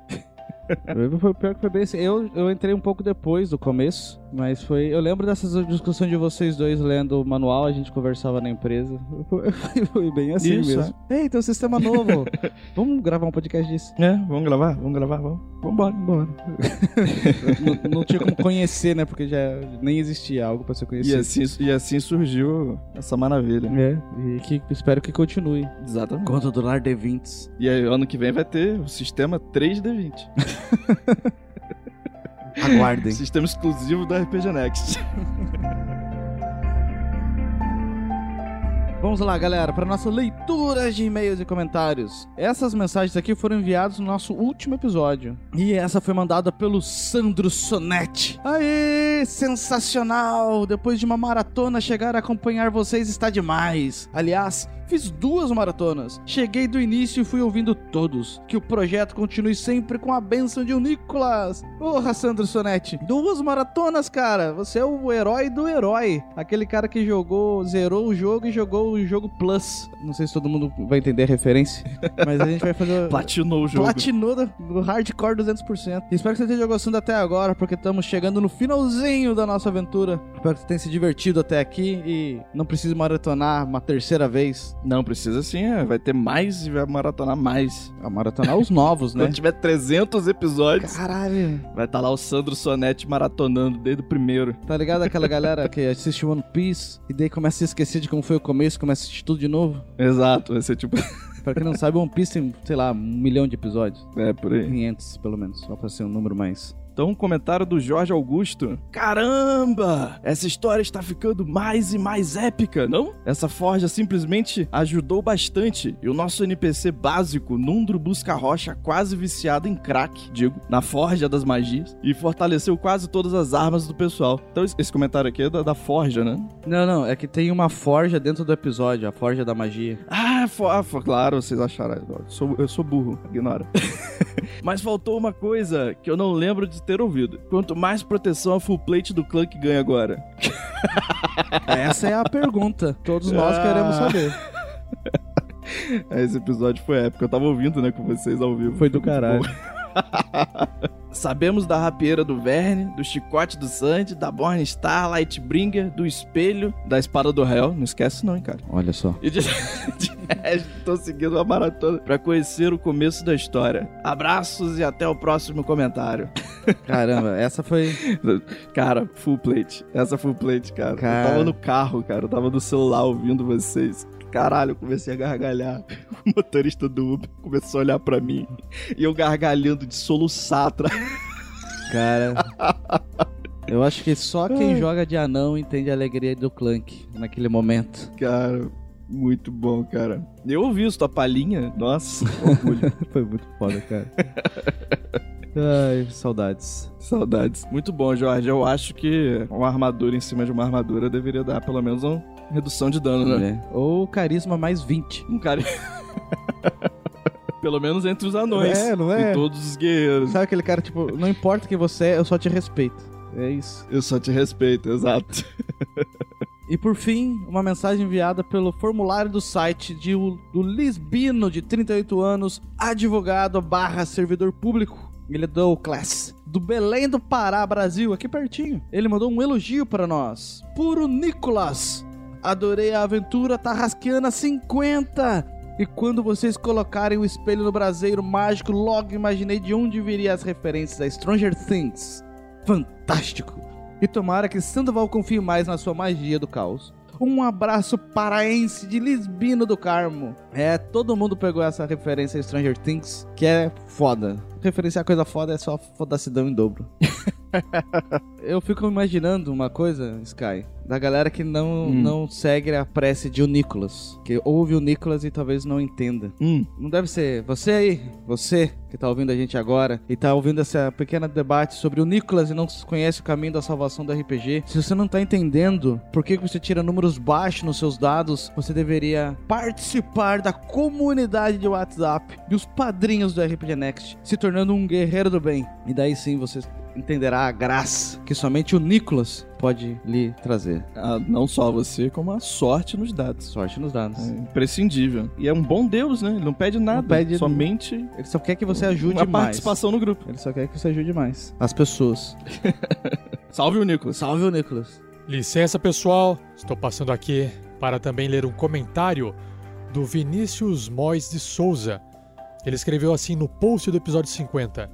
Foi pior que foi bem assim. Eu, eu entrei um pouco depois do começo, mas foi. Eu lembro dessas discussões de vocês dois lendo o manual, a gente conversava na empresa. Foi, bem assim Isso, mesmo. Ei, tem um sistema novo. Vamos gravar um podcast disso. É, vamos gravar, vamos gravar, vamos. Vambora, vambora. não, não tinha como conhecer, né? Porque já nem existia algo pra ser E conhecido. assim, e assim surgiu essa maravilha. É, e que espero que continue. Exatamente. Conta do Lar D20. E aí, ano que vem vai ter o sistema 3D20. Aguardem. Sistema exclusivo do RPG Next. Vamos lá, galera, para nossa leitura de e-mails e comentários. Essas mensagens aqui foram enviadas no nosso último episódio. E essa foi mandada pelo Sandro Sonetti. Aê, sensacional! Depois de uma maratona, chegar a acompanhar vocês está demais. Aliás, Fiz duas maratonas. Cheguei do início e fui ouvindo todos. Que o projeto continue sempre com a benção de um Nicolas. Porra, Sandro Sonetti. Duas maratonas, cara. Você é o herói do herói. Aquele cara que jogou, zerou o jogo e jogou o jogo Plus. Não sei se todo mundo vai entender a referência. Mas a gente vai fazer. Platinou o jogo. Platinou do- hardcore 200%. E espero que você esteja gostando até agora, porque estamos chegando no finalzinho da nossa aventura. Espero que você tenha se divertido até aqui e não precise maratonar uma terceira vez. Não, precisa sim, é, vai ter mais e vai maratonar mais. A maratonar os novos, né? Quando tiver 300 episódios, Caralho. vai estar lá o Sandro Sonetti maratonando desde o primeiro. Tá ligado aquela galera que assiste One Piece e daí começa a esquecer de como foi o começo, começa a assistir tudo de novo? Exato, vai ser tipo... Pra quem não sabe, One Piece tem, sei lá, um milhão de episódios. É, por aí. 500, pelo menos, só pra ser um número mais. Então, um comentário do Jorge Augusto. Caramba! Essa história está ficando mais e mais épica, não? Essa forja simplesmente ajudou bastante. E o nosso NPC básico, Nundro Busca Rocha, quase viciado em crack, digo, na forja das magias, e fortaleceu quase todas as armas do pessoal. Então, esse comentário aqui é da, da forja, né? Não, não, é que tem uma forja dentro do episódio, a forja da magia. Ah, for, ah, for- claro, vocês acharam. Eu sou, eu sou burro, ignora. Mas faltou uma coisa que eu não lembro de ter ouvido. Quanto mais proteção a full plate do Clank ganha agora. Essa é a pergunta. Todos nós queremos saber. Esse episódio foi épico. Eu tava ouvindo, né, com vocês ao vivo. Foi do caralho. Sabemos da rapieira do Verne, do chicote do Sandy, da Born Star, Lightbringer, do espelho, da espada do réu. Não esquece não, hein, cara. Olha só. E de, de resto, tô seguindo uma maratona pra conhecer o começo da história. Abraços e até o próximo comentário. Caramba, essa foi. Cara, full plate. Essa full plate, cara. Cara. Eu tava no carro, cara. Eu tava no celular ouvindo vocês. Caralho, eu comecei a gargalhar. O motorista do Uber começou a olhar pra mim. E eu gargalhando de soluçar atrás. Cara. Eu acho que só quem joga de anão entende a alegria do Clank naquele momento. Cara, muito bom, cara. Eu ouvi isso, tua palhinha. Nossa. Foi muito foda, cara. Ai, saudades. Saudades. Muito bom, Jorge. Eu acho que uma armadura em cima de uma armadura deveria dar pelo menos uma redução de dano, né? É. Ou carisma mais 20. Um cara. Pelo menos entre os anões. É, não é? E todos os guerreiros. Sabe aquele cara, tipo, não importa quem você é, eu só te respeito. É isso. Eu só te respeito, exato. E por fim, uma mensagem enviada pelo formulário do site de, o- do Lisbino, de 38 anos, advogado barra servidor público. Ele é do Class. Do Belém do Pará, Brasil, aqui pertinho. Ele mandou um elogio para nós. Puro Nicolas. Adorei a aventura Tarrasqueana 50. E quando vocês colocarem o espelho no braseiro mágico, logo imaginei de onde viria as referências a Stranger Things. Fantástico! E tomara que Sandoval confie mais na sua magia do caos. Um abraço paraense de Lisbino do Carmo. É, todo mundo pegou essa referência a Stranger Things, que é foda. Referenciar coisa foda é só fodacidão em dobro. Eu fico imaginando uma coisa, Sky, da galera que não, Hum. não segue a prece de o Nicolas. Que ouve o Nicolas e talvez não entenda. Hum. Não deve ser você aí, você que tá ouvindo a gente agora e tá ouvindo essa pequena debate sobre o Nicolas e não conhece o caminho da salvação do RPG. Se você não tá entendendo por que você tira números baixos nos seus dados, você deveria participar da comunidade de WhatsApp dos padrinhos do RPG Next, se tornando um guerreiro do bem. E daí sim você entenderá a graça que somente o Nicolas pode lhe trazer. Ah, não só você, como a sorte nos dados. Sorte nos dados. É imprescindível. E é um bom Deus, né? Ele não pede nada. pede- somente Ele só quer que você ajude uma mais. participação no grupo. Ele só quer que você ajude mais. As pessoas. Salve o Nicolas. Salve o Nicolas. Licença, pessoal. Estou passando aqui para também ler um comentário do Vinícius Mois de Souza. Ele escreveu assim no post do episódio 50.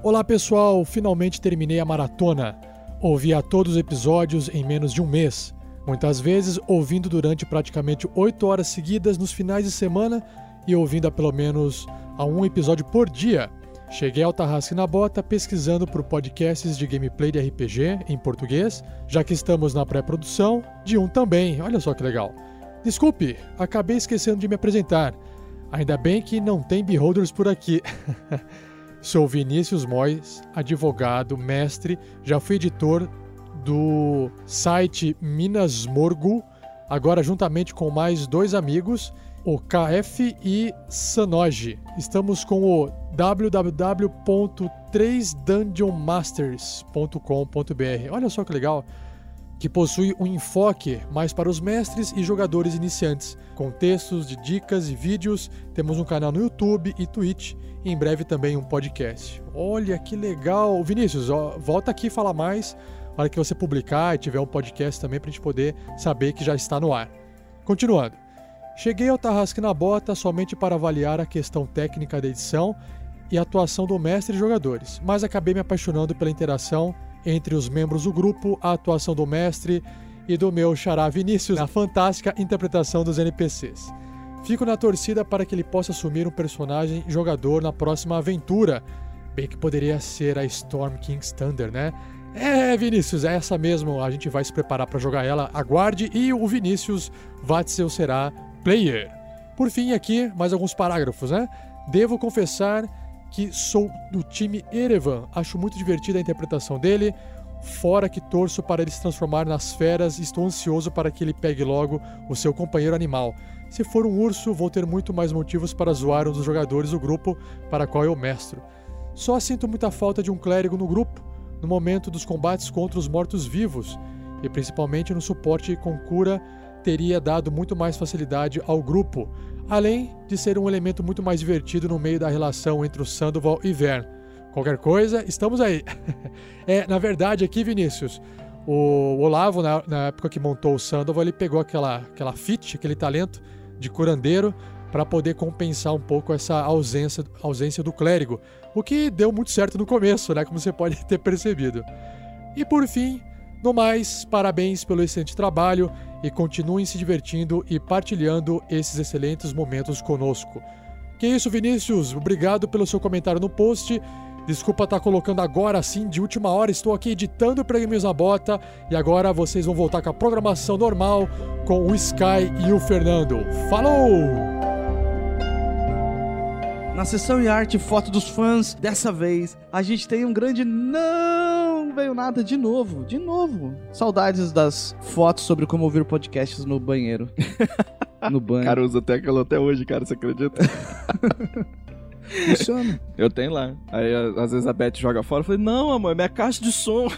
Olá, pessoal. Finalmente terminei a maratona. Ouvi a todos os episódios em menos de um mês. Muitas vezes ouvindo durante praticamente 8 horas seguidas nos finais de semana e ouvindo a pelo menos a um episódio por dia. Cheguei ao Tarrasque na Bota pesquisando por podcasts de gameplay de RPG em português, já que estamos na pré-produção de um também. Olha só que legal. Desculpe, acabei esquecendo de me apresentar. Ainda bem que não tem beholders por aqui. Sou Vinícius Mois, advogado, mestre, já fui editor do site Minas Morgo, agora juntamente com mais dois amigos, o KF e Sanoji. Estamos com o www.3dungeonmasters.com.br. Olha só que legal! Que possui um enfoque mais para os mestres e jogadores iniciantes, com textos de dicas e vídeos. Temos um canal no YouTube e Twitch, em breve também um podcast. Olha que legal! Vinícius, ó, volta aqui fala mais na hora que você publicar e tiver um podcast também para a gente poder saber que já está no ar. Continuando. Cheguei ao Tarrasque na Bota somente para avaliar a questão técnica da edição e a atuação do mestre e jogadores, mas acabei me apaixonando pela interação entre os membros do grupo, a atuação do mestre e do meu xará Vinícius, a fantástica interpretação dos NPCs. Fico na torcida para que ele possa assumir um personagem jogador na próxima aventura, bem que poderia ser a Storm King's Thunder, né? É, Vinícius, é essa mesmo. A gente vai se preparar para jogar ela. Aguarde e o Vinícius Vatzel será player. Por fim, aqui mais alguns parágrafos, né? Devo confessar que sou do time Erevan. Acho muito divertida a interpretação dele. Fora que torço para ele se transformar nas feras estou ansioso para que ele pegue logo o seu companheiro animal. Se for um urso, vou ter muito mais motivos para zoar um dos jogadores do grupo para qual eu mestro. Só sinto muita falta de um clérigo no grupo, no momento dos combates contra os mortos-vivos, e principalmente no suporte com cura teria dado muito mais facilidade ao grupo, além de ser um elemento muito mais divertido no meio da relação entre o Sandoval e Vern. Qualquer coisa, estamos aí. é, na verdade, aqui, Vinícius, o Olavo, na, na, época que montou o Sandoval, ele pegou aquela, aquela fit, aquele talento de curandeiro, para poder compensar um pouco essa ausência, ausência do clérigo, o que deu muito certo no começo, né, como você pode ter percebido. E por fim, no mais, parabéns pelo excelente trabalho e continuem se divertindo e partilhando esses excelentes momentos conosco. Que isso, Vinícius? Obrigado pelo seu comentário no post. Desculpa estar tá colocando agora assim de última hora, estou aqui editando o Prêmios na Bota e agora vocês vão voltar com a programação normal com o Sky e o Fernando. Falou! Na sessão e arte foto dos fãs, dessa vez a gente tem um grande não veio nada de novo, de novo. Saudades das fotos sobre como ouvir podcasts no banheiro. no banho. Cara, usa até aquela até hoje, cara, você acredita? Funciona. Eu tenho lá. Aí, às vezes a Beth joga fora. Eu falei, não, amor, é minha caixa de som.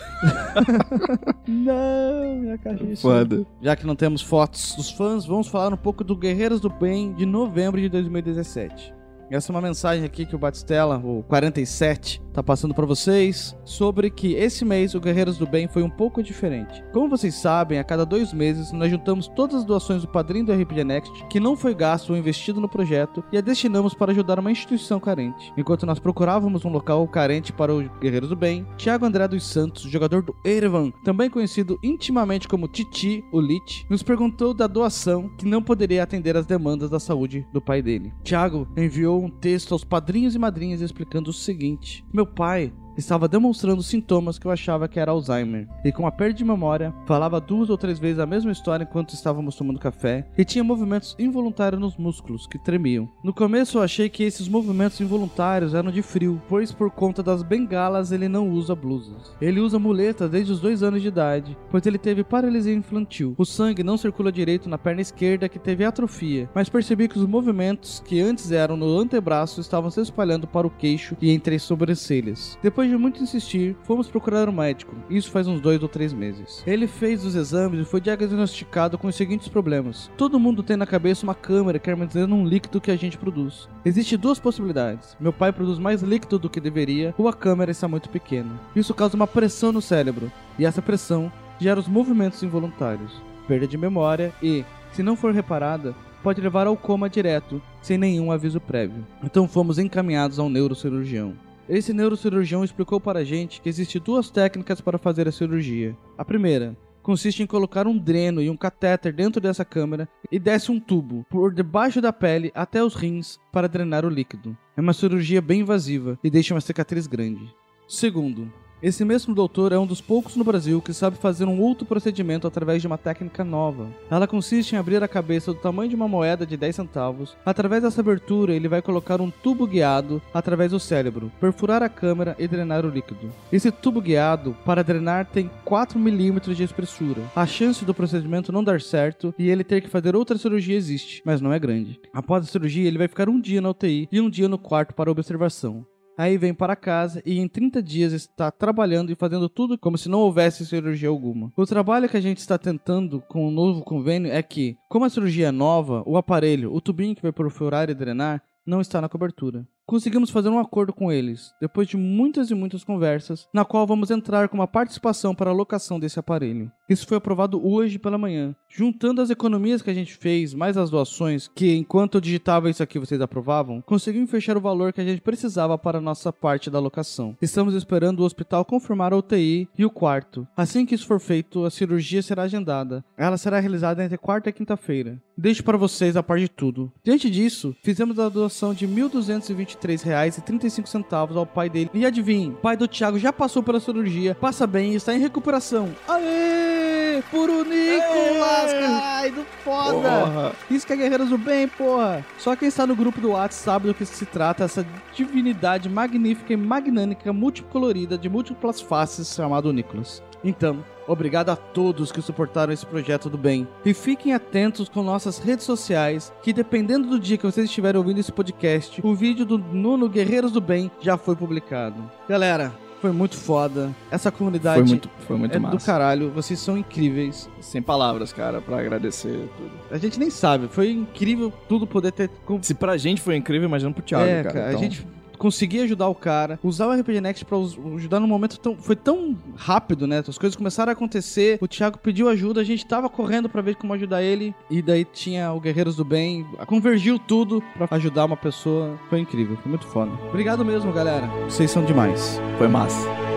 não, minha caixa de Foda. som. Já que não temos fotos dos fãs, vamos falar um pouco do Guerreiros do Bem de novembro de 2017. Essa é uma mensagem aqui que o Batistella, o 47, tá passando para vocês sobre que esse mês o Guerreiros do Bem foi um pouco diferente. Como vocês sabem, a cada dois meses nós juntamos todas as doações do padrinho do RPG Next que não foi gasto ou investido no projeto e a destinamos para ajudar uma instituição carente. Enquanto nós procurávamos um local carente para o Guerreiros do Bem, Thiago André dos Santos, jogador do Erevan, também conhecido intimamente como Titi, o Lich, nos perguntou da doação que não poderia atender às demandas da saúde do pai dele. Thiago enviou um texto aos padrinhos e madrinhas explicando o seguinte: Meu pai estava demonstrando sintomas que eu achava que era Alzheimer. E com a perda de memória, falava duas ou três vezes a mesma história enquanto estávamos tomando café e tinha movimentos involuntários nos músculos que tremiam. No começo eu achei que esses movimentos involuntários eram de frio, pois por conta das bengalas ele não usa blusas. Ele usa muleta desde os dois anos de idade, pois ele teve paralisia infantil. O sangue não circula direito na perna esquerda que teve atrofia, mas percebi que os movimentos que antes eram no antebraço estavam se espalhando para o queixo e entre as sobrancelhas. Depois de muito insistir, fomos procurar um médico. Isso faz uns dois ou três meses. Ele fez os exames e foi diagnosticado com os seguintes problemas. Todo mundo tem na cabeça uma câmera que armazenando um líquido que a gente produz. Existem duas possibilidades. Meu pai produz mais líquido do que deveria, ou a câmera está muito pequena. Isso causa uma pressão no cérebro, e essa pressão gera os movimentos involuntários, perda de memória e, se não for reparada, pode levar ao coma direto, sem nenhum aviso prévio. Então fomos encaminhados a um neurocirurgião. Esse neurocirurgião explicou para a gente que existem duas técnicas para fazer a cirurgia. A primeira consiste em colocar um dreno e um catéter dentro dessa câmera e desce um tubo por debaixo da pele até os rins para drenar o líquido. É uma cirurgia bem invasiva e deixa uma cicatriz grande. Segundo, esse mesmo doutor é um dos poucos no Brasil que sabe fazer um outro procedimento através de uma técnica nova. Ela consiste em abrir a cabeça do tamanho de uma moeda de 10 centavos. Através dessa abertura, ele vai colocar um tubo guiado através do cérebro, perfurar a câmera e drenar o líquido. Esse tubo guiado para drenar tem 4 milímetros de espessura. A chance do procedimento não dar certo e ele ter que fazer outra cirurgia existe, mas não é grande. Após a cirurgia, ele vai ficar um dia na UTI e um dia no quarto para observação. Aí vem para casa e em 30 dias está trabalhando e fazendo tudo como se não houvesse cirurgia alguma. O trabalho que a gente está tentando com o novo convênio é que, como a cirurgia é nova, o aparelho, o tubinho que vai perfurar e drenar, não está na cobertura conseguimos fazer um acordo com eles, depois de muitas e muitas conversas, na qual vamos entrar com uma participação para a locação desse aparelho. Isso foi aprovado hoje pela manhã. Juntando as economias que a gente fez, mais as doações, que enquanto eu digitava isso aqui vocês aprovavam, conseguimos fechar o valor que a gente precisava para a nossa parte da locação. Estamos esperando o hospital confirmar a UTI e o quarto. Assim que isso for feito, a cirurgia será agendada. Ela será realizada entre quarta e quinta-feira. Deixo para vocês a parte de tudo. Diante disso, fizemos a doação de 1.223 R$123,35 ao pai dele. E adivinhe, o pai do Thiago já passou pela cirurgia, passa bem e está em recuperação. Aê! o Nicolas, caralho, do foda! Porra. Isso que é Guerreiros do Bem, porra! Só quem está no grupo do WhatsApp sabe do que se trata essa divinidade magnífica e magnânica multicolorida de múltiplas faces chamado Nicolas. Então, obrigado a todos que suportaram esse projeto do bem. E fiquem atentos com nossas redes sociais, que dependendo do dia que vocês estiverem ouvindo esse podcast, o vídeo do Nuno Guerreiros do Bem já foi publicado. Galera, foi muito foda. Essa comunidade Foi muito, foi muito é do massa. caralho. Vocês são incríveis. Sem palavras, cara, pra agradecer tudo. A gente nem sabe. Foi incrível tudo poder ter. Se pra gente foi incrível, imagina pro Thiago, é, cara. cara. Então, A gente conseguir ajudar o cara, usar o RPG Next pra ajudar num momento tão. Foi tão rápido, né? As coisas começaram a acontecer. O Thiago pediu ajuda, a gente tava correndo pra ver como ajudar ele. E daí tinha o Guerreiros do Bem. Convergiu tudo pra ajudar uma pessoa. Foi incrível, foi muito foda. Obrigado mesmo, galera. Vocês são demais. Foi massa.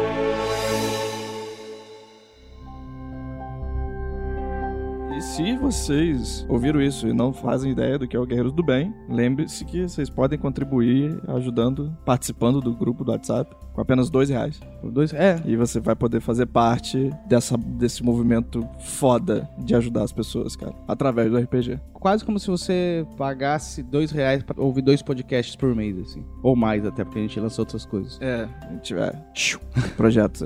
Se vocês ouviram isso e não fazem ideia do que é o Guerreiros do Bem, lembre-se que vocês podem contribuir ajudando, participando do grupo do WhatsApp com apenas dois reais. Dois, é. E você vai poder fazer parte dessa, desse movimento foda de ajudar as pessoas, cara, através do RPG. Quase como se você pagasse dois reais pra ouvir dois podcasts por mês, assim. Ou mais até, porque a gente lança outras coisas. É, a gente tiver projetos.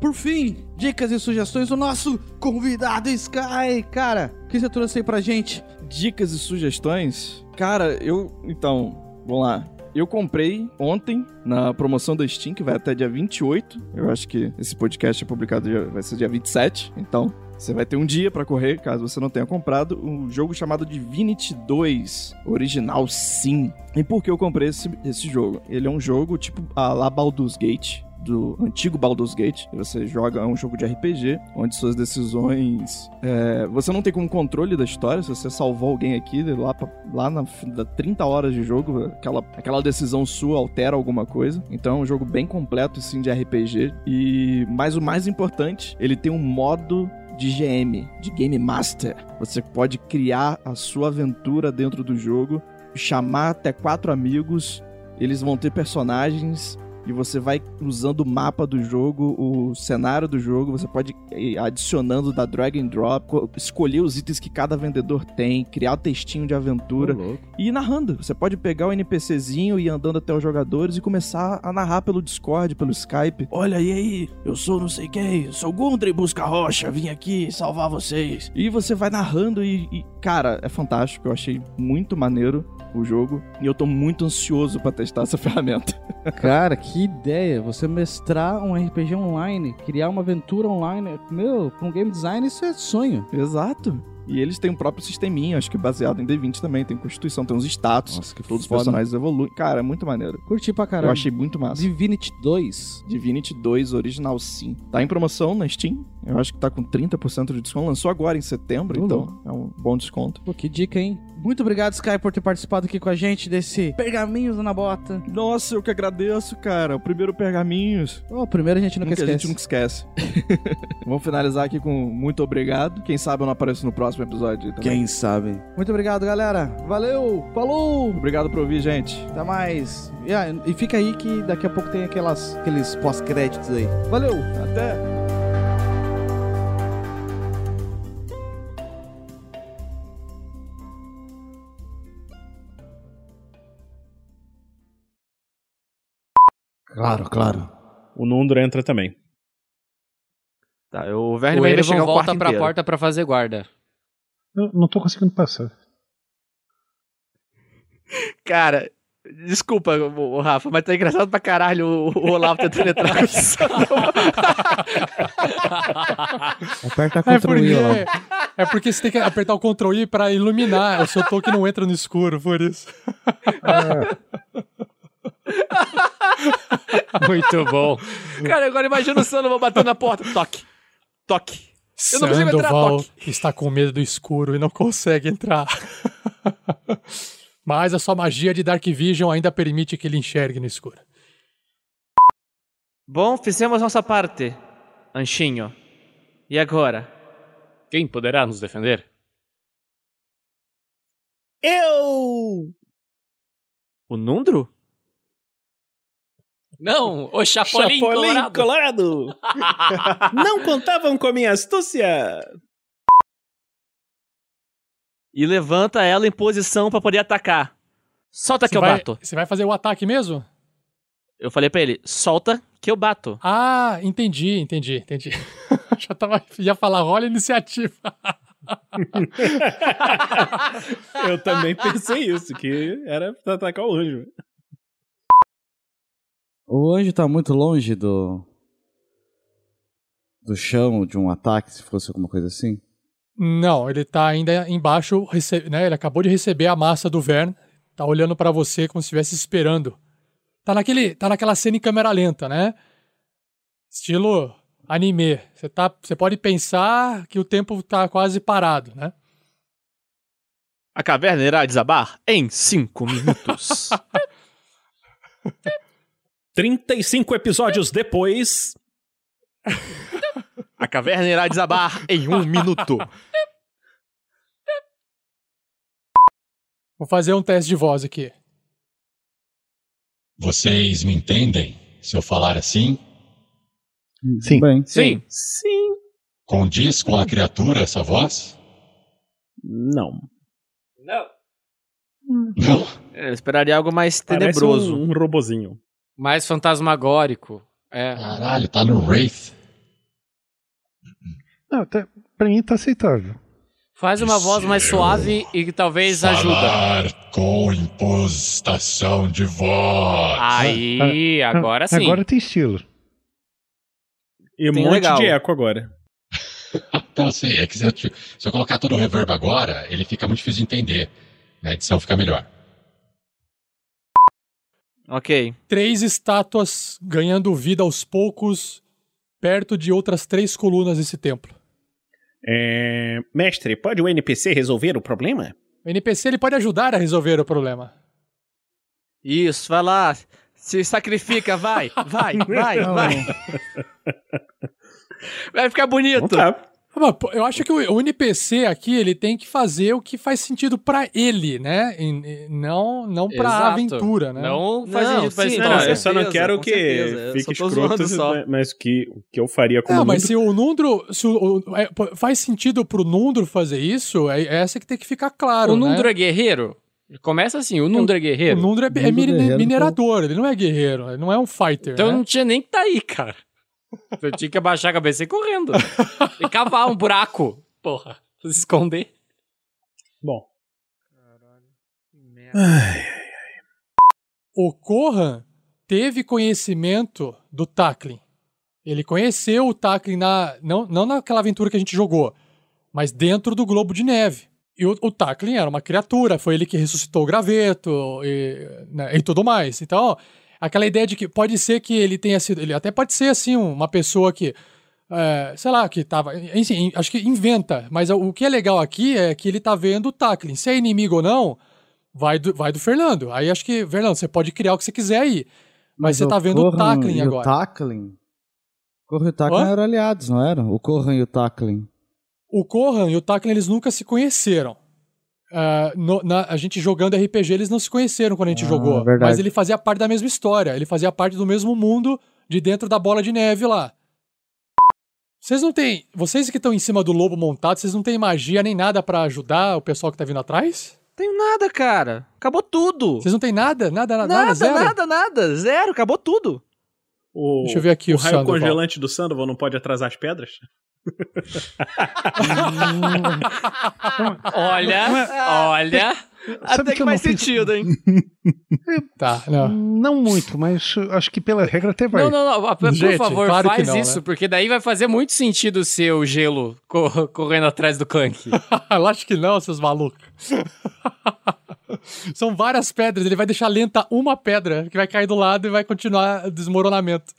Por fim, dicas e sugestões do nosso convidado Sky. Cara, o que você trouxe aí pra gente? Dicas e sugestões? Cara, eu. Então, vamos lá. Eu comprei ontem na promoção da Steam, que vai até dia 28. Eu acho que esse podcast é publicado dia, vai ser dia 27. Então, você vai ter um dia pra correr, caso você não tenha comprado, um jogo chamado Divinity 2, original sim. E por que eu comprei esse, esse jogo? Ele é um jogo tipo a la Baldur's Gate, do antigo Baldur's Gate. Você joga um jogo de RPG, onde suas decisões. é, você não tem como controle da história. Se você salvou alguém aqui, lá, pra- lá na fi- da 30 horas de jogo, aquela, aquela decisão sua altera alguma coisa. Então é um jogo bem completo, sim, de RPG. E mas o mais importante, ele tem um modo de GM, de Game Master. Você pode criar a sua aventura dentro do jogo, chamar até quatro amigos, eles vão ter personagens e você vai usando o mapa do jogo, o cenário do jogo, você pode ir adicionando da drag and drop, co- escolher os itens que cada vendedor tem, criar o textinho de aventura e ir narrando. Você pode pegar o NPCzinho e ir andando até os jogadores e começar a narrar pelo Discord, pelo Skype. Olha, e aí? Eu sou não sei quem, sou Gundry Busca Rocha, vim aqui salvar vocês. E você vai narrando e, e, cara, é fantástico. Eu achei muito maneiro o jogo e eu tô muito ansioso pra testar essa ferramenta. Cara, que ideia! Você mestrar um RPG online, criar uma aventura online. Meu, com game design isso é sonho. Exato. E eles têm um próprio sisteminha, acho que baseado em D20 também. Tem constituição, tem uns status. Nossa, que todos os foda. personagens evoluem. Cara, é muito maneiro. Curti pra caralho. Eu achei muito massa. Divinity 2. Divinity 2 original sim. Tá em promoção na Steam. Eu acho que tá com 30% de desconto. Lançou agora em setembro, então é um bom desconto. Pô, que dica, hein? Muito obrigado, Sky, por ter participado aqui com a gente desse Pergaminhos na Bota. Nossa, eu que agradeço, cara. O primeiro Pergaminhos. Ó, primeiro a gente nunca Nunca a esquece. gente nunca esquece. Vamos finalizar aqui com muito obrigado. Quem sabe eu não apareço no próximo episódio também. Quem sabe? Muito obrigado, galera. Valeu! Falou! Obrigado por ouvir, gente. Até mais. E, ah, e fica aí que daqui a pouco tem aquelas, aqueles pós-créditos aí. Valeu! Até! Claro, claro. O Nundro entra também. Tá, o Verne O vai investigar o volta quarto pra inteiro. porta pra fazer guarda. Eu não tô conseguindo passar. Cara, desculpa, o, o Rafa, mas tá engraçado pra caralho o, o Olavo tentando entrar. Aperta É Ctrl I lá. porque, é porque você tem que apertar o Ctrl I pra iluminar. O seu token não entra no escuro, por isso. Muito bom. Cara, agora imagina o Sandoval batendo na porta. Toque. Toque. Eu não consigo entrar, toque. está com medo do escuro e não consegue entrar. Mas a sua magia de Dark Vision ainda permite que ele enxergue no escuro. Bom, fizemos nossa parte, Anchinho. E agora? Quem poderá nos defender? Eu! O Nundro? Não, o Chapolin, Chapolin Colorado. Não contavam com a minha astúcia! E levanta ela em posição pra poder atacar. Solta que Você eu vai- bato. Você vai fazer o ataque mesmo? Eu falei pra ele, solta que eu bato. Ah, entendi, entendi, entendi. Já tava, ia falar, rola a iniciativa. Eu também pensei isso, que era pra atacar o anjo. O anjo tá muito longe do. do chão de um ataque, se fosse alguma coisa assim? Não, ele tá ainda embaixo, né? Ele acabou de receber a massa do Vern, tá olhando pra você como se estivesse esperando. Tá naquele, tá naquela cena em câmera lenta, né? Estilo anime. Você tá, pode pensar que o tempo tá quase parado, né? A caverna irá desabar em cinco minutos. 35 episódios depois. A caverna irá desabar em um minuto. Vou fazer um teste de voz aqui. Vocês me entendem se eu falar assim? Sim. Bem. Sim. Sim. Condiz com a criatura essa voz? Não. Não. Não. Eu esperaria algo mais Parece tenebroso. um, um robozinho. Mais fantasmagórico. É. Caralho, tá no Wraith. Não, tá, pra mim tá aceitável. Faz uma voz mais suave e que talvez ajuda. Falar com impostação de voz. Aí, Ah, agora ah, sim. Agora tem estilo. E um Tem monte legal. de eco agora. Então, sei, é que se eu, se eu colocar todo o reverb agora, ele fica muito difícil de entender. Na edição fica melhor. Ok. Três estátuas ganhando vida aos poucos, perto de outras três colunas desse templo. É... Mestre, pode o NPC resolver o problema? O NPC ele pode ajudar a resolver o problema. Isso, vai lá. Se sacrifica, vai, vai, vai, vai. Vai ficar bonito. Tá. Eu acho que o o NPC aqui ele tem que fazer o que faz sentido pra ele, né? E- não não para Exato. aventura, né? Não faz Não, sentido pra sim, Não, história. eu só não quero que certeza. Fique escroto, só. mas- o que, o que eu faria como Não, mas Nundro- se o Nundro. Se o, o- é, faz sentido pro Nundro fazer isso, é, é essa que tem que ficar claro. O Nundro né? é guerreiro? Começa assim, o Nundro é O guerreiro. Nundro é, é minerador, ele não é guerreiro, ele não é um fighter. Então né? não tinha nem que tá aí, cara. Eu tinha que abaixar a cabeça e ir correndo. e cavar um buraco. Porra, se esconder. Bom. O Corran teve conhecimento do Taklin. Ele conheceu o Taklin na, não, não naquela aventura que a gente jogou, mas dentro do Globo de Neve. E o, o Taklin era uma criatura, foi ele que ressuscitou o graveto e, né, e tudo mais. Então, aquela ideia de que pode ser que ele tenha sido. Ele até pode ser assim, uma pessoa que. é, sei lá, que tava. Enfim, acho que inventa. Mas o que é legal aqui é que ele tá vendo o Taklin. Se é inimigo ou não, vai do, vai do Fernando. Aí acho que, Fernando, você pode criar o que você quiser aí. Mas, você o tá vendo o Corran Taklin e agora. O Taklin. Corran e o Taklin Hã? eram aliados, não eram? O Corran e o Taklin. O Corran e o Taklin, eles nunca se conheceram. Ah, no- na- a gente jogando RPG, eles não se conheceram quando a gente Ah, jogou. verdade. Mas ele fazia parte da mesma história. Ele fazia parte do mesmo mundo de dentro da bola de neve lá. Vocês não têm. Vocês que estão em cima do lobo montado, vocês não têm magia nem nada pra ajudar o pessoal que tá vindo atrás? Tenho nada, cara. Acabou tudo. Vocês não têm nada? Nada, nada, Nada, zero? nada, nada. Zero, acabou tudo. O, Deixa eu ver aqui o o raio Sandoval. congelante do Sandoval não pode atrasar as pedras? Olha, olha. Até que que faz sentido, hein? Tá, não. Não muito, mas acho que pela regra até vai. Não, não, não. Por Gente, favor, claro faz não, isso, né? porque daí vai fazer muito sentido ser o gelo co- correndo atrás do Clank. Eu acho que não, seus malucos. São várias pedras, ele vai deixar lenta uma pedra que vai cair do lado e vai continuar o desmoronamento.